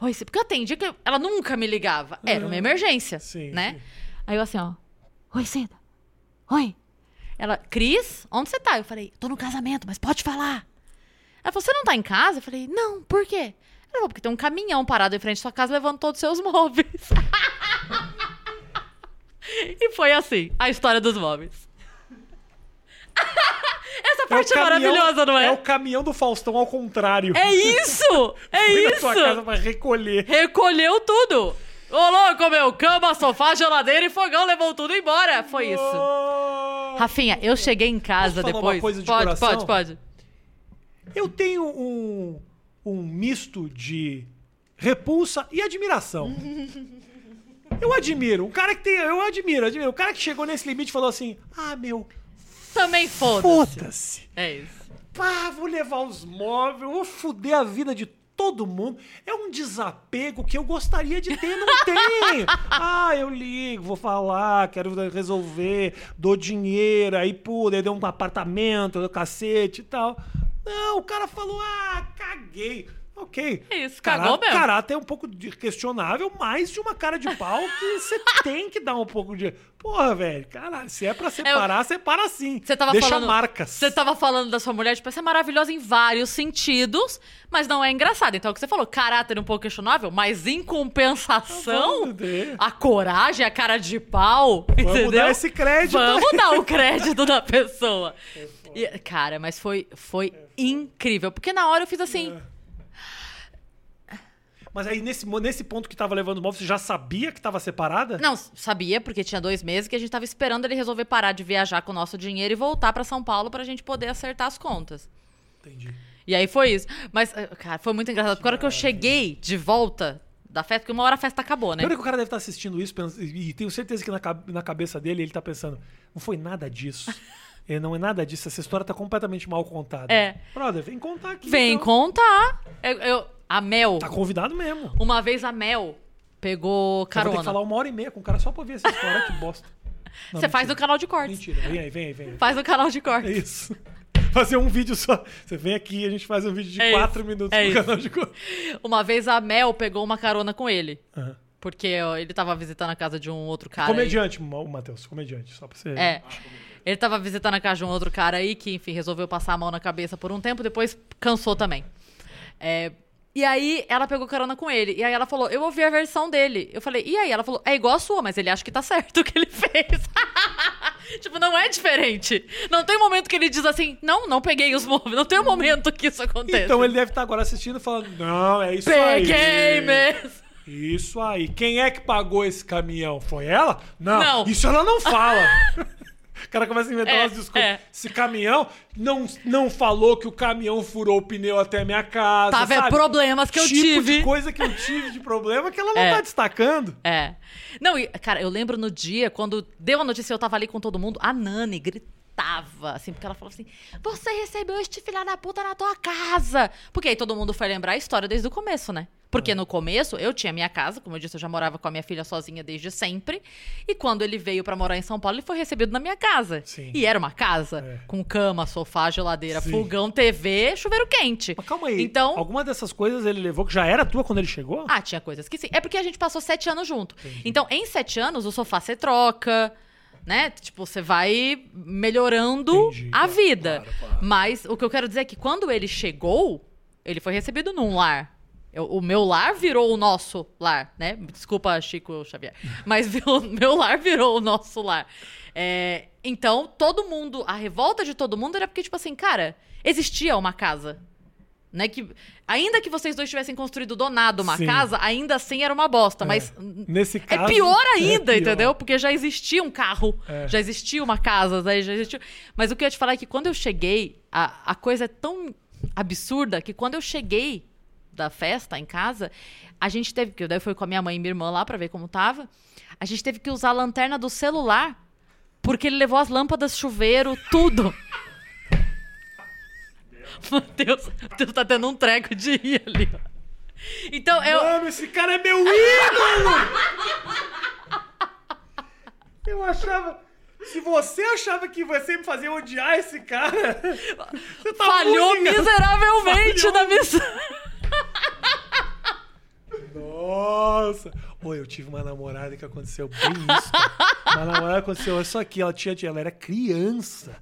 Oi, sim. Porque eu atendi que ela nunca me ligava. Era uma emergência, Sim, né? sim. Aí eu assim, ó. Oi, Cida. Oi. Ela, Cris, onde você tá? Eu falei, tô no casamento, mas pode falar. Ela falou, você não tá em casa? Eu falei, não, por quê? Ela falou, porque tem um caminhão parado em frente à sua casa levando todos os seus móveis. e foi assim, a história dos móveis. Essa parte é, caminhão- maravilhosa, não é? É o caminhão do Faustão ao contrário. É isso! É na isso! sua casa pra recolher. Recolheu tudo! Ô, louco, meu! Cama, sofá, geladeira e fogão levou tudo embora! Foi isso. Rafinha, eu cheguei em casa Posso falar depois. uma coisa de pode, coração? pode, pode. Eu tenho um, um misto de repulsa e admiração. Eu admiro. Um cara que tem. Eu admiro, admiro. O cara que chegou nesse limite e falou assim: Ah, meu, Também foda-se. foda-se. É isso. Pá, vou levar os móveis, vou fuder a vida de todo mundo. É um desapego que eu gostaria de ter, não tenho. Ah, eu ligo, vou falar, quero resolver, dou dinheiro, aí, pô, daí deu um apartamento, do cacete e tal. Não, o cara falou, ah, caguei. Ok. É isso, Cará- cagou mesmo. Caráter é um pouco de- questionável, mas de uma cara de pau que você tem que dar um pouco de. Porra, velho, caralho, se é pra separar, separa sim. Você tava Deixa falando. marcas. Você tava falando da sua mulher, tipo, essa é maravilhosa em vários sentidos, mas não é engraçada. Então, é o que você falou, caráter um pouco questionável, mas em compensação, Vamos a coragem, a cara de pau, Vamos entendeu? dar esse crédito. Vamos dar o crédito da pessoa. E, cara, mas foi, foi incrível. Porque na hora eu fiz assim. Mas aí, nesse, nesse ponto que tava levando os móveis, você já sabia que tava separada? Não, sabia, porque tinha dois meses que a gente tava esperando ele resolver parar de viajar com o nosso dinheiro e voltar pra São Paulo pra gente poder acertar as contas. Entendi. E aí foi isso. Mas, eh, cara, foi muito engraçado. Porque a hora que eu cheguei de volta da festa, porque uma hora a festa acabou, né? Pior que o cara deve estar assistindo isso e tenho certeza que na, na cabeça dele ele tá pensando, não foi nada disso. É, não é nada disso, essa história tá completamente mal contada. É. Brother, vem contar aqui. Vem então. contar. Eu, eu- a Mel, Tá convidado mesmo. uma vez a Mel pegou Eu vou ter carona. que falar uma hora e meia com o cara só pra ouvir essa história, que bosta. Não, Você faz mentira. no canal de cortes. Mentira, vem aí, vem aí, vem aí. Faz no canal de É cortes. isso. Fazer um vídeo só. Você vem aqui e a gente faz um vídeo de É quatro isso, minutos é no canal de co- Uma vez a Mel pegou uma carona com ele. Aham. Porque ó, ele tava visitando a casa de um outro cara. aí. Comediante, o Matheus, comediante, só pra você. É. Ele tava visitando a casa de um outro cara aí que, enfim, resolveu passar a mão na cabeça por um tempo, depois cansou também. É, E aí ela pegou carona com ele. E aí ela falou: Eu ouvi a versão dele. Eu falei: E aí? Ela falou: É igual a sua, mas ele acha que tá certo o que ele fez. tipo, não é diferente. Não tem momento que ele diz assim: Não, não peguei os móveis. Não tem um momento que isso acontece. Então ele deve estar agora assistindo e falando: Não, é isso aí. Peguei mesmo. Isso aí. Quem é que pagou esse caminhão? Foi ela? Não. Não. Isso ela não fala. O cara começa a inventar É, umas desculpas. é. Esse caminhão não, não falou que o caminhão furou o pneu até a minha casa. Tá vendo? sabe? Problemas que eu tipo tive. de coisa que eu tive de problema que ela não É. tá destacando. É. Não, e, cara, eu lembro no dia, quando deu a notícia, eu tava ali com todo mundo, a Nani gritava, assim, porque ela falou assim: Você recebeu este filho da puta na tua casa. Porque aí todo mundo foi lembrar a história desde o começo, né? Porque no começo eu tinha minha casa, como eu disse, eu já morava com a minha filha sozinha desde sempre. E quando ele veio pra morar em São Paulo, ele foi recebido na minha casa. Sim. E era uma casa É. com cama, sofá, geladeira, Sim. fogão, TV, chuveiro quente. Mas calma aí. Então, Alguma dessas coisas ele levou que já era tua quando ele chegou? ah, tinha coisas que sim. É porque a gente passou sete anos junto. Então, em sete anos, o sofá você troca, né? Tipo, você vai melhorando Entendi, a vida. claro, claro. Mas o que eu quero dizer é que quando ele chegou, ele foi recebido num lar. Eu- o meu lar virou o nosso lar, né? Desculpa, Chico Xavier. Mas o meu lar virou o nosso lar. É, então, todo mundo, a revolta de todo mundo era porque, tipo assim, cara, existia uma casa. Né, que, ainda que vocês dois tivessem construído do nada uma Sim. casa, ainda assim era uma bosta. Mas Nesse é caso. pior ainda, é pior. entendeu? Porque já existia um carro, É. já existia uma casa, né? já existiu. Mas o que eu ia te falar é que quando eu cheguei, a, a coisa é tão absurda que quando eu cheguei da festa em casa, a gente teve que. Daí foi com a minha mãe e minha irmã lá pra ver como tava. A gente teve que usar a lanterna do celular. Porque ele levou as lâmpadas, chuveiro, tudo. Matheus, Matheus tá tendo um treco de ir ali. ó. Então, eu. Mano, esse cara é meu ídolo! Eu achava. Se você achava que você me fazia odiar esse cara, você tá falhou muito miseravelmente Falhou. na missão. Nossa! Oi, eu tive uma namorada que aconteceu bem isso. cara. Uma namorada aconteceu, olha só aqui, ela tinha, ela era criança.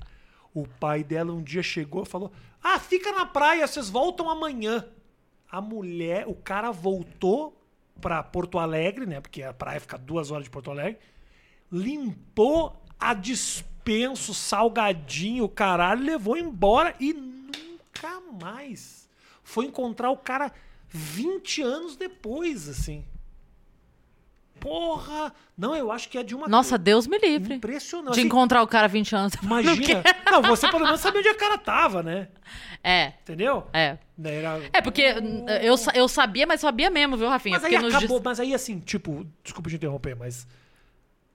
O pai dela um dia chegou e falou: Ah, fica na praia, vocês voltam amanhã. A mulher, o cara voltou pra Porto Alegre, né? Porque a praia fica duas horas de Porto Alegre. Limpou a dispensa, o salgadinho, caralho, levou embora e nunca mais. Foi encontrar o cara 20 anos depois, assim. Porra! Não, eu acho que é de uma. Nossa, Deus me livre. Impressionante. De Assim, encontrar o cara 20 anos. Imagina. Não, você pelo menos sabia onde a cara tava, né? É, Entendeu? é. Daí Era... É, porque eu, eu sabia, mas sabia mesmo, viu, Rafinha? Mas aí porque nos acabou, dias- mas aí assim, tipo, desculpa te interromper, mas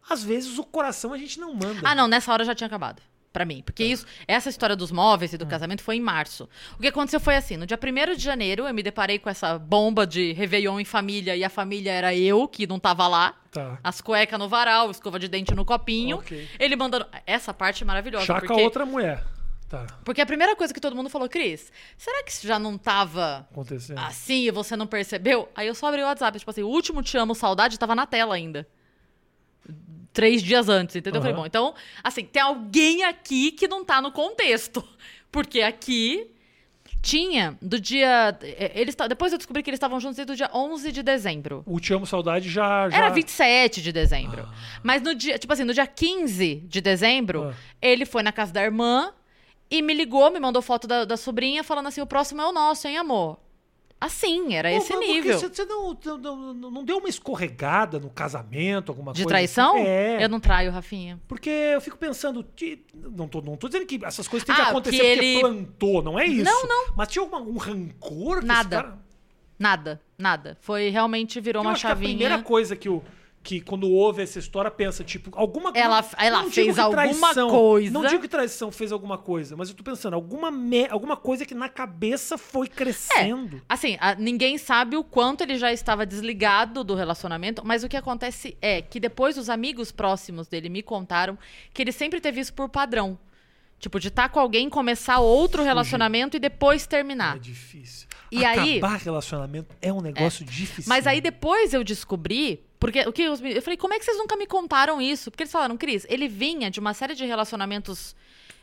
às vezes o coração a gente não manda. Ah, não, nessa hora já tinha acabado. Pra mim. Tá. Porque isso, essa história dos móveis e do casamento foi em março. O que aconteceu foi assim: no dia 1 de janeiro, eu me deparei com essa bomba de Réveillon em família e a família era eu, que não tava lá. Tá. As cuecas no varal, escova de dente no copinho. Ok. Ele mandando. Essa parte é maravilhosa. Com porque, a outra mulher. Tá. porque a primeira coisa que todo mundo falou, Cris, será que isso já não tava Acontecendo. assim e você não percebeu? Aí eu só abri o WhatsApp, tipo assim, o último Te Amo Saudade tava na tela ainda. Três dias antes, entendeu? Eu falei, bom, então, assim, tem alguém aqui que não tá no contexto. Porque aqui tinha, do dia. eh, Eles, depois eu descobri que eles estavam juntos desde o dia 11 de dezembro. O Te Amo Saudade já. já... Era 27 de dezembro. Mas no dia, tipo assim, no dia 15 de dezembro, Ah. ele foi na casa da irmã e me ligou, me mandou foto da, da sobrinha, falando assim: o próximo é o nosso, hein, amor? Assim, era Pô, esse que nível. Você, você não, não, não- deu uma escorregada no casamento, alguma De coisa? traição? assim? É. Eu não traio, Rafinha. Porque eu fico pensando, não tô, não tô dizendo que essas coisas têm que Ah, acontecer que porque ele- plantou, não é isso. Não, não. Mas tinha algum, rancor? que Nada. cara- Nada, nada. Foi realmente virou Eu uma que a chavinha. primeira coisa que o que quando ouve essa história pensa, tipo, alguma Ela- ela digo fez que alguma coisa. Não digo que traição fez alguma coisa, mas eu tô pensando, alguma, me- alguma coisa que na cabeça foi crescendo. Assim, a- ninguém sabe o quanto ele já estava desligado do relacionamento, mas o que acontece é que depois os amigos próximos dele me contaram que ele sempre teve isso por padrão. Tipo, de estar com alguém, começar outro relacionamento e depois terminar. É difícil. E aí- Acabar relacionamento é um negócio difícil. Mas aí depois eu descobri, porque o que os eu falei, como é que vocês nunca me contaram isso? Porque eles falaram, Cris, ele vinha de uma série de relacionamentos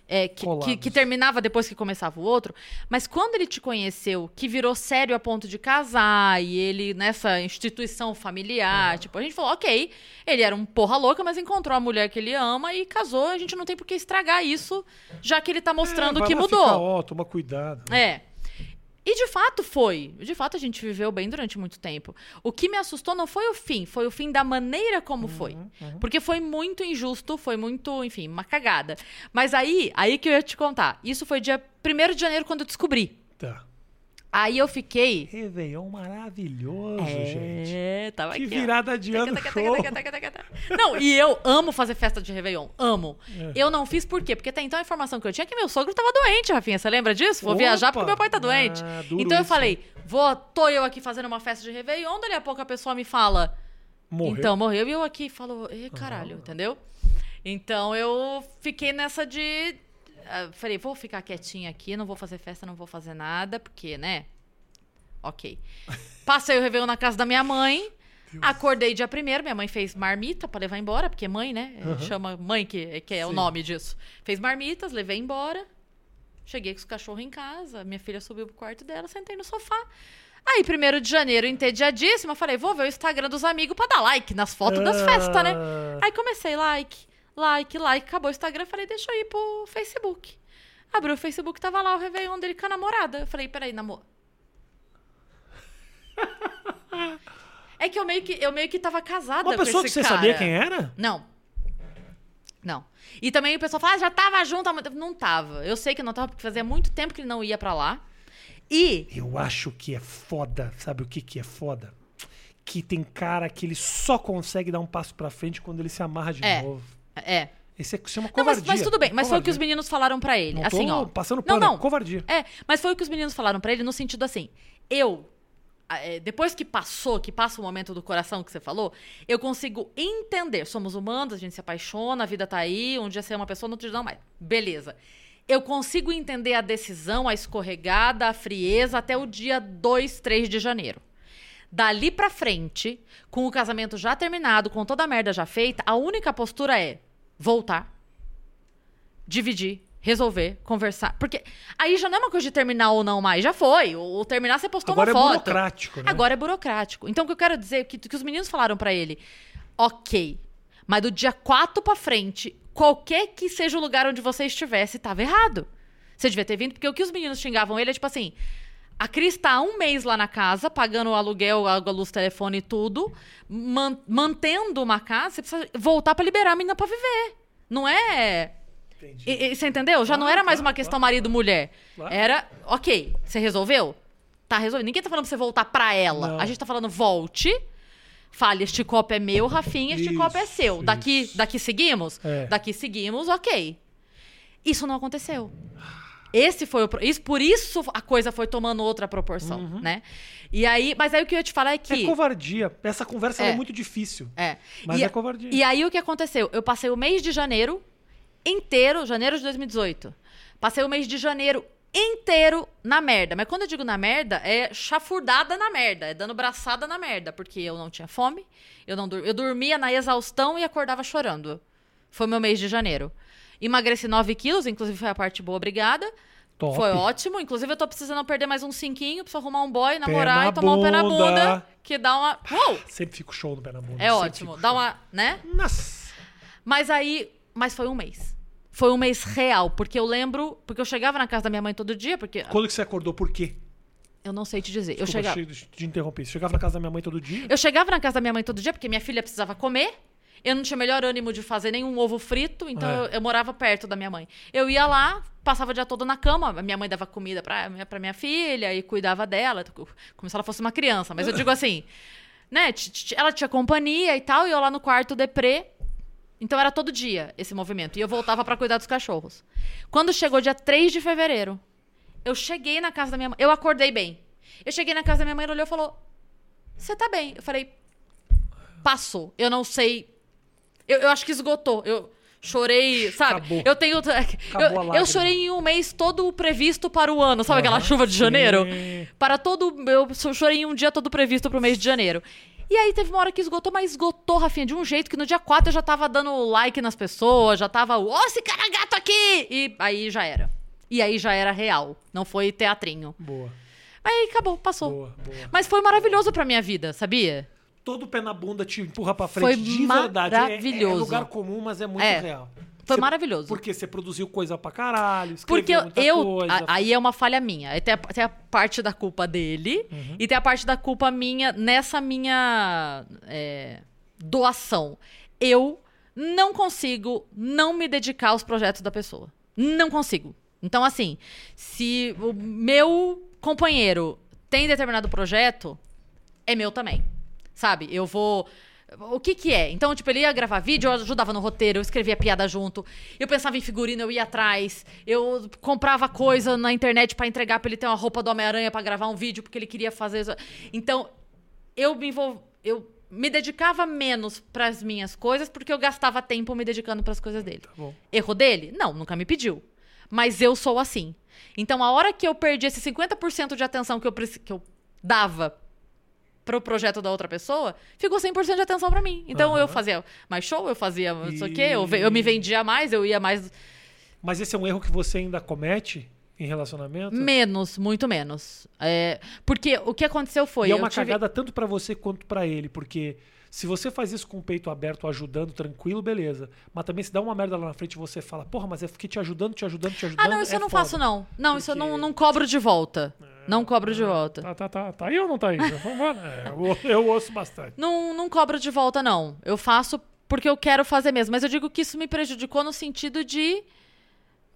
é, que, que, que terminava depois que começava o outro, mas quando ele te conheceu, que virou sério a ponto de casar e ele nessa instituição familiar, tipo, a gente falou, ok, ele era um porra louca, mas encontrou a mulher que ele ama e casou, a gente não tem por que estragar isso, já que ele tá mostrando É, que mudou. ficar, ó, toma cuidado. É. E de fato foi. De fato a gente viveu bem durante muito tempo. O que me assustou não foi o fim, foi o fim da maneira como foi. Porque foi muito injusto, foi muito, enfim, uma cagada. Mas aí, aí que eu ia te contar. Isso foi dia 1 de janeiro quando eu descobri. Tá. Aí eu fiquei. Réveillon maravilhoso, gente. É, tava Que aqui. ó. virada de ano Taca, show. taca, taca. Não, e eu amo fazer festa de Réveillon. Amo. É. Eu não fiz por quê? Porque até então a informação que eu tinha é que meu sogro tava doente, Rafinha. Você lembra disso? Vou Opa! viajar porque meu pai tá doente. Ah, então eu isso, falei, vou, tô eu aqui fazendo uma festa de Réveillon, dali a pouco a pessoa me fala, Morreu. então morreu, e eu aqui falo, e caralho, entendeu? Então eu fiquei nessa de. Ah, falei, vou ficar quietinha aqui, não vou fazer festa, não vou fazer nada, porque, né? Ok. Passei o Réveillon na casa da minha mãe. Acordei dia primeiro, minha mãe fez marmita pra levar embora, porque mãe, né? Aham. Chama mãe, que, que é o Sim. nome disso. Fez marmitas, levei embora. Cheguei com os cachorros em casa, minha filha subiu pro quarto dela, sentei no sofá. Aí, primeiro de janeiro, entediadíssima, falei, vou ver o Instagram dos amigos pra dar like nas fotos das festas, né? Ah, Aí comecei, like, like, like, acabou o Instagram, falei, deixa eu ir pro Facebook. Abri o Facebook, tava lá o Réveillon dele com a namorada. Eu falei, peraí, namor... É que eu meio que, eu meio que tava casada Uma pessoa que você cara. sabia quem era? Não. Não. E também o pessoal fala, ah, já tava junto. Não tava. Eu sei que não tava, porque fazia muito tempo que ele não ia pra lá. E Eu acho que é foda. Sabe o que, que é foda? Que tem cara que ele só consegue dar um passo pra frente quando ele se amarra de É. novo. É. Esse é, isso é uma Não, mas, covardia. mas tudo bem. Mas foi o que os Covardia. meninos falaram pra ele. Não assim, ó. passando Não, pano, é não. covardia. É, mas foi o que os meninos falaram pra ele no sentido assim. Eu é, depois que passou, que passa o momento do coração que você falou, eu consigo entender. Somos humanos, a gente se apaixona, a vida tá aí, um dia você é uma pessoa, no outro dia não mais. Beleza. Eu consigo entender a decisão, a escorregada, a frieza até o dia 2, 3 de janeiro. Dali pra frente, com o casamento já terminado, com toda a merda já feita, a única postura é voltar, dividir, resolver, conversar. Porque aí já não é uma coisa de terminar ou não mais. Já foi. O, terminar você postou Agora é uma foto. burocrático, né? Agora é burocrático. Então o que eu quero dizer é que, que os meninos falaram pra ele, ok, mas do dia 4 pra frente, qualquer que seja o lugar onde você estivesse, tava errado. Você devia ter vindo, porque o que os meninos xingavam ele é tipo assim. A Cris tá há um mês lá na casa, pagando o aluguel, água, luz, telefone e tudo, man- mantendo uma casa, você precisa voltar pra liberar a menina pra viver. Não é. Entendi. E- e- você entendeu? Já não era mais uma questão marido-mulher. Era, ok, você resolveu? Tá resolvido. Ninguém tá falando pra você voltar pra ela. Não. A gente tá falando volte. Fale, este copo é meu, Rafinha, este Isso, copo é seu. Daqui, daqui seguimos? É. Daqui seguimos, ok. Isso não aconteceu. Esse foi o. Isso, por isso a coisa foi tomando outra proporção, né? E aí, mas aí o que eu ia te falar é que. Uhum. É covardia. Essa conversa É. é muito difícil. É. Mas e, é covardia. E aí o que aconteceu? Eu passei o mês de janeiro inteiro, janeiro de 2018. Passei o mês de janeiro inteiro na merda. Mas quando eu digo na merda, é chafurdada na merda, é dando braçada na merda, porque eu não tinha fome, eu não eu dormia na exaustão e acordava chorando. Foi meu mês de janeiro. Emagreci 9 quilos, inclusive foi a parte boa, obrigada. Top. Foi ótimo. Inclusive, eu tô precisando perder mais uns cinquinho, preciso arrumar um boy, namorar na e tomar um pé na bunda. bunda. Que dá uma. Uou! Sempre fico show no pé na bunda. É ótimo. Dá show. uma. né? Nossa. Mas aí. Mas foi um mês. Foi um mês real. Porque eu lembro. Porque eu chegava na casa da minha mãe todo dia, porque. Quando que você acordou, por quê? Eu não sei te dizer. eu Desculpa, chegava. che- te interromper. Você chegava na casa da minha mãe todo dia? Eu chegava na casa da minha mãe todo dia, porque minha filha precisava comer. Eu não tinha melhor ânimo de fazer nenhum ovo frito, então É. eu, eu morava perto da minha mãe. Eu ia lá, passava o dia todo na cama. Minha mãe dava comida pra, pra minha filha e cuidava dela, como se ela fosse uma criança. Mas eu digo assim, né? Ela tinha companhia e tal, e eu lá no quarto deprê. Então era todo dia esse movimento. E eu voltava pra cuidar dos cachorros. Quando chegou dia 3 de fevereiro, eu cheguei na casa da minha mãe. Eu acordei bem. Eu cheguei na casa da minha mãe, ela olhou e falou: Você tá bem? Eu falei: Passou. Eu não sei. Eu, eu acho que esgotou. Eu chorei, sabe? Acabou. Eu tenho. Eu, eu chorei em um mês todo previsto para o ano. Sabe aquela chuva de sim. janeiro? Para todo. Eu chorei em um dia todo previsto pro mês de janeiro. E aí teve uma hora que esgotou, mas esgotou, Rafinha, de um jeito que no dia 4 eu já tava dando like nas pessoas, já tava, ó, esse cara gato aqui! E aí já era. E aí já era real. Não foi teatrinho. Boa, aí acabou, passou. boa, boa. Mas foi maravilhoso pra minha vida, sabia? Todo pé na bunda te empurra pra frente Foi de verdade. É- É, maravilhoso. lugar comum, mas é muito É. real. Foi Você- maravilhoso. Porque você produziu coisa pra caralho, escreveu Porque eu, coisa. a- aí é uma falha minha. Tem a, tem a parte da culpa dele Uhum. e tem a parte da culpa minha nessa minha é, doação. Eu não consigo não me dedicar aos projetos da pessoa. Não consigo. Então, assim, se o meu companheiro tem determinado projeto, é meu também. Sabe? Eu vou. O que que é? Então, tipo, ele ia gravar vídeo, eu ajudava no roteiro, eu escrevia piada junto. Eu pensava em figurino, eu ia atrás. Eu comprava coisa na internet pra entregar pra ele ter uma roupa do Homem-Aranha pra gravar um vídeo, porque ele queria fazer isso. Então, eu me envol... eu me dedicava menos pras minhas coisas, porque eu gastava tempo me dedicando pras coisas dele. Tá. Erro dele? Não, nunca me pediu. Mas eu sou assim. Então, a hora que eu perdi esse 50% de atenção que eu, que eu dava pro projeto da outra pessoa, ficou 100% de atenção pra mim. Então, Aham. eu fazia mais show, eu fazia não sei o quê, eu, eu me vendia mais, eu ia mais... Mas esse é um erro que você ainda comete em relacionamento? Menos, muito menos. É, porque o que aconteceu foi... e é uma tive- cagada tanto pra você quanto pra ele, porque se você faz isso com o peito aberto, ajudando, tranquilo, beleza. Mas também se dá uma merda lá na frente e você fala, porra, mas eu fiquei te ajudando, te ajudando, te ajudando. Ah, não, isso é eu não foda. faço, não. Não, isso eu não, Porque- não cobro de volta. Não cobro de volta. Tá, tá, tá. Tá aí ou não tá aí? É, eu, eu ouço bastante. Não, não cobro de volta, não. Eu faço porque eu quero fazer mesmo. Mas eu digo que isso me prejudicou no sentido de.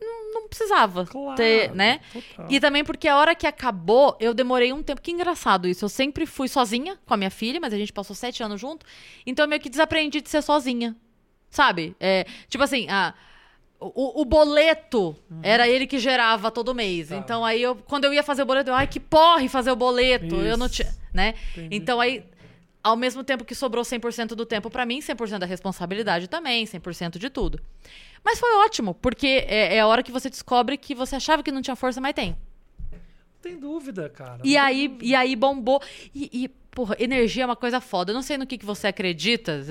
Não, não precisava Claro. ter, né? total. E também porque a hora que acabou, eu demorei um tempo. Que engraçado isso. Eu sempre fui sozinha com a minha filha, mas a gente passou sete anos junto. Então eu meio que desaprendi de ser sozinha. Sabe? É, tipo assim, a. O, o boleto era ele que gerava todo mês. Uhum. Tá. Então aí eu, quando eu ia fazer o boleto, eu, ai, que porre fazer o boleto. Eu não Isso. tinha. né? Então aí, ao mesmo tempo que sobrou 100% do tempo pra mim, 100% da responsabilidade também, 100% de tudo. Mas foi ótimo, porque é, é a hora que você descobre que você achava que não tinha força, mas tem. Não tem dúvida, cara. E Não aí, e aí bombou. E, e, porra, energia é uma coisa foda. Eu não sei no que, que você acredita.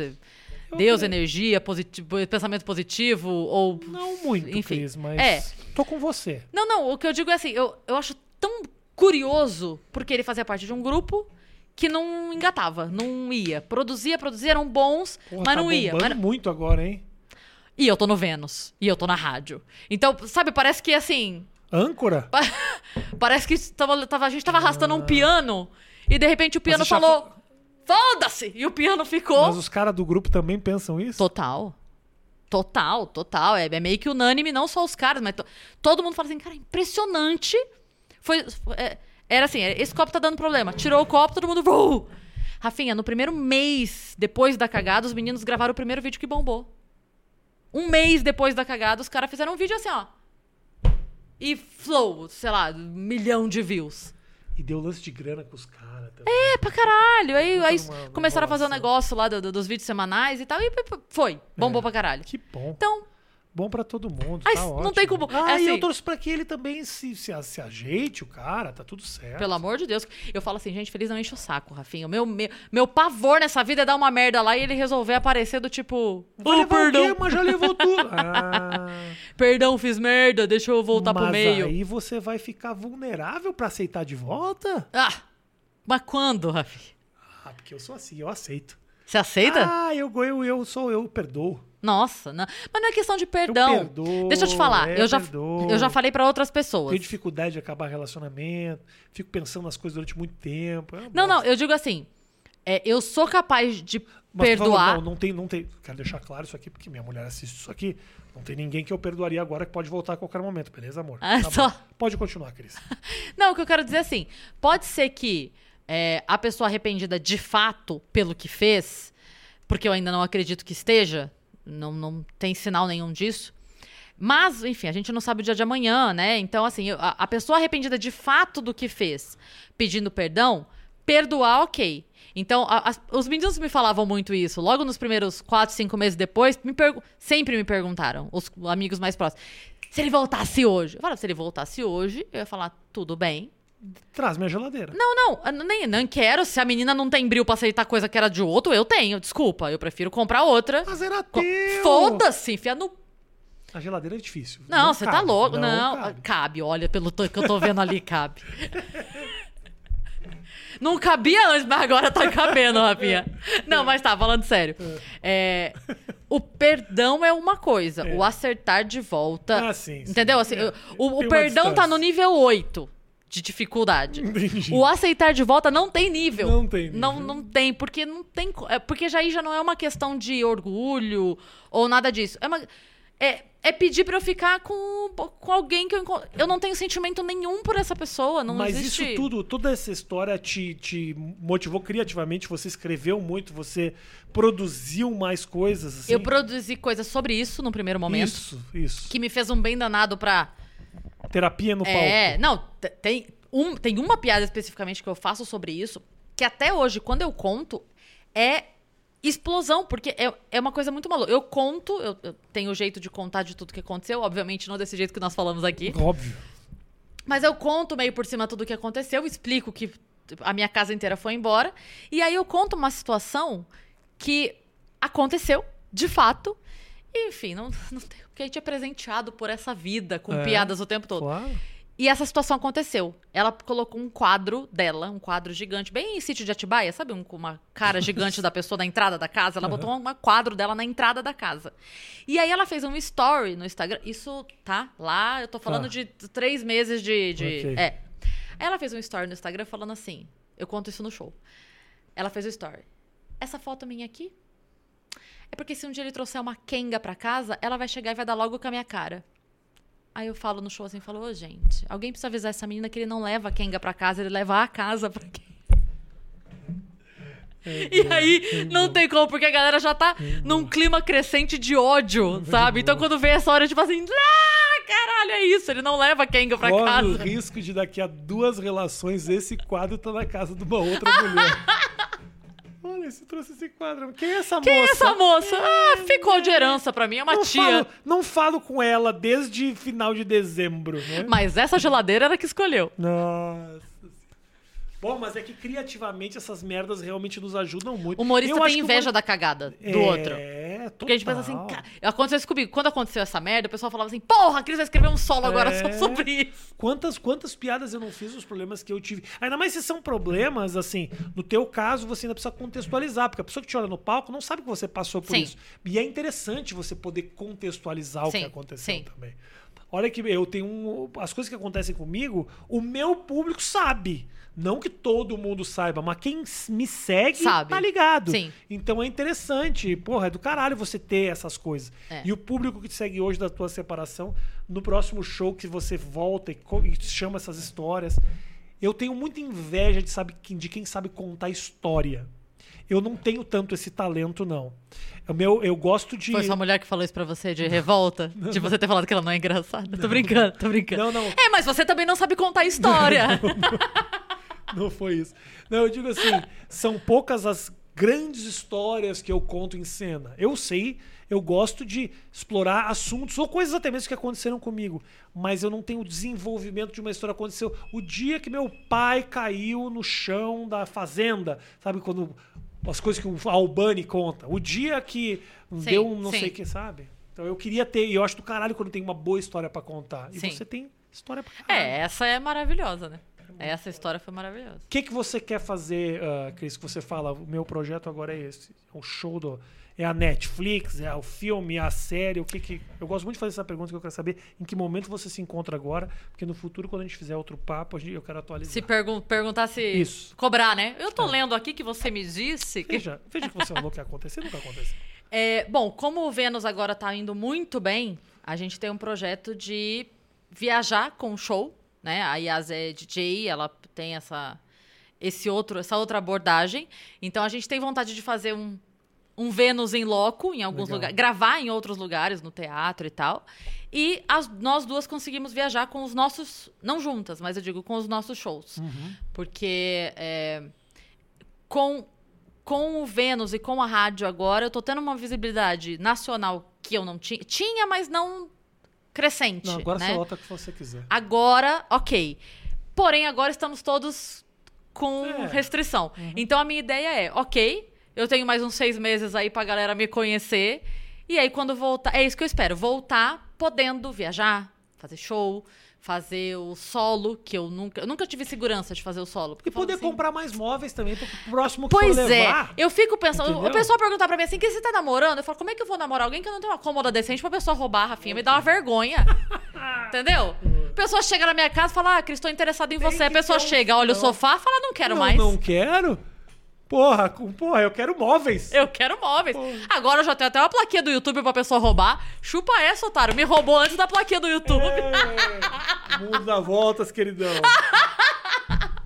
Deus, energia, positivo, pensamento positivo, ou. Não muito, Enfim. Cris, mas É. tô com você. Não, não, o que eu digo é assim, eu, eu acho tão curioso, porque ele fazia parte de um grupo que não engatava, não ia. Produzia, produzia, eram bons, Porra, mas tá não ia. Mas- muito agora, hein? E eu tô no Vênus, e eu tô na rádio. Então, sabe, parece que assim. Âncora? pa- Parece que tava, tava- a gente tava arrastando um piano, e de repente o piano falou. Foda-se! E o piano ficou. Mas os caras do grupo também pensam isso? Total. Total, total. É, é meio que unânime, não só os caras, mas to- todo mundo fala assim, cara, impressionante. Foi. é, era assim, é, esse copo tá dando problema. Tirou o copo, todo mundo. "Vuu!" Rafinha, no primeiro mês depois da cagada, os meninos gravaram o primeiro vídeo que bombou. Um mês depois da cagada, os caras fizeram um vídeo assim, ó. E flow, sei lá, um milhão de views. E deu lance de grana com os caras também. É, pra caralho. Aí, aí numa começaram a fazer o enrolação. negócio lá do- do- dos vídeos semanais e tal. E foi. Bombou É. pra caralho. Que bom. Então, Bom pra todo mundo. Mas tá não ótimo. tem como- Ah, é e assim- eu torço pra que ele também se, se, se ajeite, o cara, tá tudo certo. Pelo amor de Deus. Eu falo assim, gente, feliz não enche o saco, Rafinha. O meu, meu, meu pavor nessa vida é dar uma merda lá e ele resolver aparecer do tipo. Vai Oh, perdão. quê? Mas já levou tudo. Ah, Perdão, fiz merda, deixa eu voltar mas pro meio. aí você vai ficar vulnerável pra aceitar de volta? Ah! Mas quando, Rafinha? Ah, porque eu sou assim, eu aceito. Você aceita? Ah, eu, eu, eu sou eu, perdoo. Nossa, não. mas não é questão de perdão. perdoo, Deixa eu te falar, é, eu, já, perdoo. eu já falei pra outras pessoas. Tenho dificuldade de acabar relacionamento, fico pensando nas coisas durante muito tempo. é Não, não, bosta. eu digo assim. é, eu sou capaz de Mas perdoar. não, não tem, não tem. Quero deixar claro isso aqui, porque minha mulher assiste isso aqui. Não tem ninguém que eu perdoaria agora que pode voltar a qualquer momento, beleza, amor? Ah, Tá só-. Pode continuar, Cris. Não, o que eu quero dizer é assim: pode ser que é, a pessoa arrependida de fato pelo que fez, porque eu ainda não acredito que esteja, não, não tem sinal nenhum disso. Mas, enfim, a gente não sabe o dia de amanhã, né? Então, assim, a, a pessoa arrependida de fato do que fez, pedindo perdão, perdoar, ok. Então, a- as- os meninos me falavam muito isso. Logo nos primeiros quatro, cinco meses depois, me sempre me perguntaram, os amigos mais próximos, se ele voltasse hoje. Eu falava, se ele voltasse hoje, eu ia falar, tudo bem, Traz minha geladeira. não, não, eu nem, nem quero. Se a menina não tem bril pra aceitar coisa que era de outro, eu tenho. Desculpa, eu prefiro comprar outra. Mas era Co- teu! Foda-se, enfia no. A geladeira é difícil. Não, você tá cabe, louco. Não, cabe. cabe. olha, pelo que eu tô vendo ali, cabe. Não cabia antes, mas agora tá cabendo, Rafinha. Não, mas tá, falando sério. É, o perdão é uma coisa, o acertar de volta. Ah, sim, sim. Entendeu? Assim, É, o o perdão tá no nível 8 de dificuldade. Entendi. O aceitar de volta não tem nível. Não tem nível. Não, não tem, porque não tem. é, Porque já aí já não é uma questão de orgulho ou nada disso. É, uma, é, é pedir pra eu ficar com, com alguém que eu encontro. Eu não tenho sentimento nenhum por essa pessoa. Não Mas existe. isso tudo, toda essa história te, te motivou criativamente, você escreveu muito, você produziu mais coisas, assim? Eu produzi coisas sobre isso no primeiro momento. Isso, isso. Que me fez um bem danado pra. Terapia no É, palco. não, t- tem, um, tem uma piada especificamente que eu faço sobre isso, que até hoje, quando eu conto, é explosão, porque é, é uma coisa muito maluca. Eu conto, eu, eu tenho o jeito de contar de tudo que aconteceu, obviamente não desse jeito que nós falamos aqui, Óbvio. mas eu conto meio por cima tudo o que aconteceu, explico que a minha casa inteira foi embora, e aí eu conto uma situação que aconteceu, de fato, enfim, não, não tem, porque a gente é presenteado por essa vida com É, piadas o tempo todo. Claro. E essa situação aconteceu. Ela colocou um quadro dela, um quadro gigante, bem em sítio de Atibaia, sabe? Um, com uma cara gigante da pessoa na entrada da casa. Ela botou um quadro dela na entrada da casa. E aí ela fez um story no Instagram. Isso tá lá, eu tô falando Tá. de três meses de. de Ok. É. Aí ela fez um story no Instagram falando assim: eu conto isso no show. Ela fez o story. Essa foto minha aqui é porque se um dia ele trouxer uma Kenga pra casa, ela vai chegar e vai dar logo com a minha cara. Aí eu falo no show assim, falo, ô gente, alguém precisa avisar essa menina que ele não leva a Kenga pra casa, ele leva a casa pra Kenga. E aí, não tem como, porque a galera já tá num clima crescente de ódio, sabe? Então quando vem essa hora, tipo assim, ah, Caralho, é isso. Ele não leva Kenga pra Corre o casa. risco de daqui a duas relações esse quadro tá na casa de uma outra mulher. Olha, você trouxe esse quadro. Quem é essa Quem é moça? essa moça? Ah, ficou de herança pra mim. É uma não tia. Falo, não falo com ela desde final de dezembro, né? Mas essa geladeira era que escolheu. Nossa. Bom, mas é que criativamente essas merdas realmente nos ajudam muito. O humorista Eu tem inveja da cagada do é, outro. É, Porque a gente pensa assim, total. cara, aconteceu isso comigo. Quando aconteceu essa merda, o pessoal falava assim, porra, a Cris vai escrever um solo agora É. só sobre isso. Quantas, quantas piadas eu não fiz dos problemas que eu tive? Ainda mais se são problemas, assim, no teu caso, você ainda precisa contextualizar, porque a pessoa que te olha no palco não sabe que você passou por Sim. isso. E é interessante você poder contextualizar o Sim, que aconteceu sim. também. Olha que eu tenho um, as coisas que acontecem comigo, o meu público sabe. Não que todo mundo saiba, mas quem me segue Sabe. tá ligado. Sim. Então é interessante, porra, é do caralho você ter essas coisas. É. E o público que te segue hoje da tua separação, no próximo show que você volta e, e chama essas histórias, eu tenho muita inveja de, sabe, de quem sabe contar história. Eu não tenho tanto esse talento, não. O meu, eu gosto de. Foi sua mulher que falou isso pra você de revolta? De você ter falado que ela não é engraçada? Tô brincando, tô brincando. Não, não. É, mas você também não sabe contar história. Não foi isso. Não, eu digo assim, são poucas as grandes histórias que eu conto em cena. Eu sei, eu gosto de explorar assuntos ou coisas até mesmo que aconteceram comigo, mas eu não tenho o desenvolvimento de uma história que aconteceu o dia que meu pai caiu no chão da fazenda, sabe quando as coisas que o Albani conta, o dia que Sim, deu um não sim. sei o que, sabe? Então eu queria ter, e eu acho do caralho quando tem uma boa história pra contar. E Sim. você tem história pra caralho. É, essa é maravilhosa, né? Essa história foi maravilhosa. O que, que você quer fazer, uh, Cris, que você fala, o meu projeto agora é esse? É o show do. É a Netflix, é o filme, é a série, o que que. Eu gosto muito de fazer essa pergunta que eu quero saber em que momento você se encontra agora, porque no futuro, quando a gente fizer outro papo, eu quero atualizar. Se pergun perguntar se. Isso. Cobrar, né? Eu tô lendo aqui que você me disse. que- Veja, veja que você falou que ia acontecer, nunca aconteceu. É, bom, como o Vênus agora tá indo muito bem, a gente tem um projeto de viajar com o show, né? A Yas é DJ, ela tem essa, esse outro, essa outra abordagem. Então a gente tem vontade de fazer um, um Vênus em loco em alguns Legal. lugares, gravar em outros lugares, no teatro e tal. E as- nós duas conseguimos viajar com os nossos, não juntas, mas eu digo com os nossos shows. Porque é, com, com o Vênus e com a rádio agora, eu tô tendo uma visibilidade nacional que eu não tinha. Tinha, mas não crescente. Não, agora né? você volta o que você quiser. Agora, ok. Porém, agora estamos todos com É. restrição. Então a minha ideia é, ok, eu tenho mais uns seis meses aí pra galera me conhecer. E aí, quando voltar. É isso que eu espero. Voltar podendo viajar, fazer show, fazer o solo, que eu nunca. Eu nunca tive segurança de fazer o solo. porque E poder assim, comprar mais móveis também pro próximo que Pois for levar. é, eu fico pensando, Entendeu? o pessoal perguntar pra mim assim, que você tá namorando? Eu falo, como é que eu vou namorar alguém que eu não tenho uma cômoda decente pra pessoa roubar a Rafinha? Me dá uma vergonha. Entendeu? A pessoa chega na minha casa e fala, ah, Cris, tô interessada em Tem você. A pessoa ter um- chega, olha o sofá e fala, não quero não, mais. não quero? Porra, com- porra, eu quero móveis. Eu quero móveis. Porra. Agora eu já tenho até uma plaquinha do YouTube pra pessoa roubar. Chupa essa, otário. Me roubou antes da plaquinha do YouTube. É, mundo dá voltas, queridão.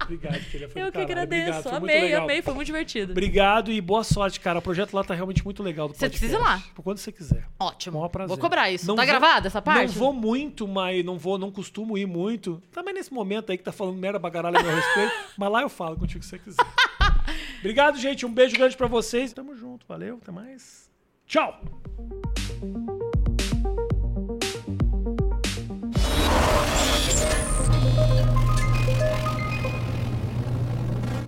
Obrigado, querida. Foi Eu que caralho. agradeço. Obrigado, amei, amei. Foi muito divertido. Obrigado e boa sorte, cara. O projeto lá tá realmente muito legal Você precisa ir lá. Por quando você quiser. Ótimo. Maior prazer. Vou cobrar isso. Não tá vou- gravada essa parte? Não vou muito, mas não vou, não costumo ir muito. Também nesse momento aí que tá falando merda bagaralha a meu respeito. mas lá eu falo contigo que você quiser. Obrigado, gente. Um beijo grande pra vocês. Tamo junto. Valeu. Até mais. Tchau.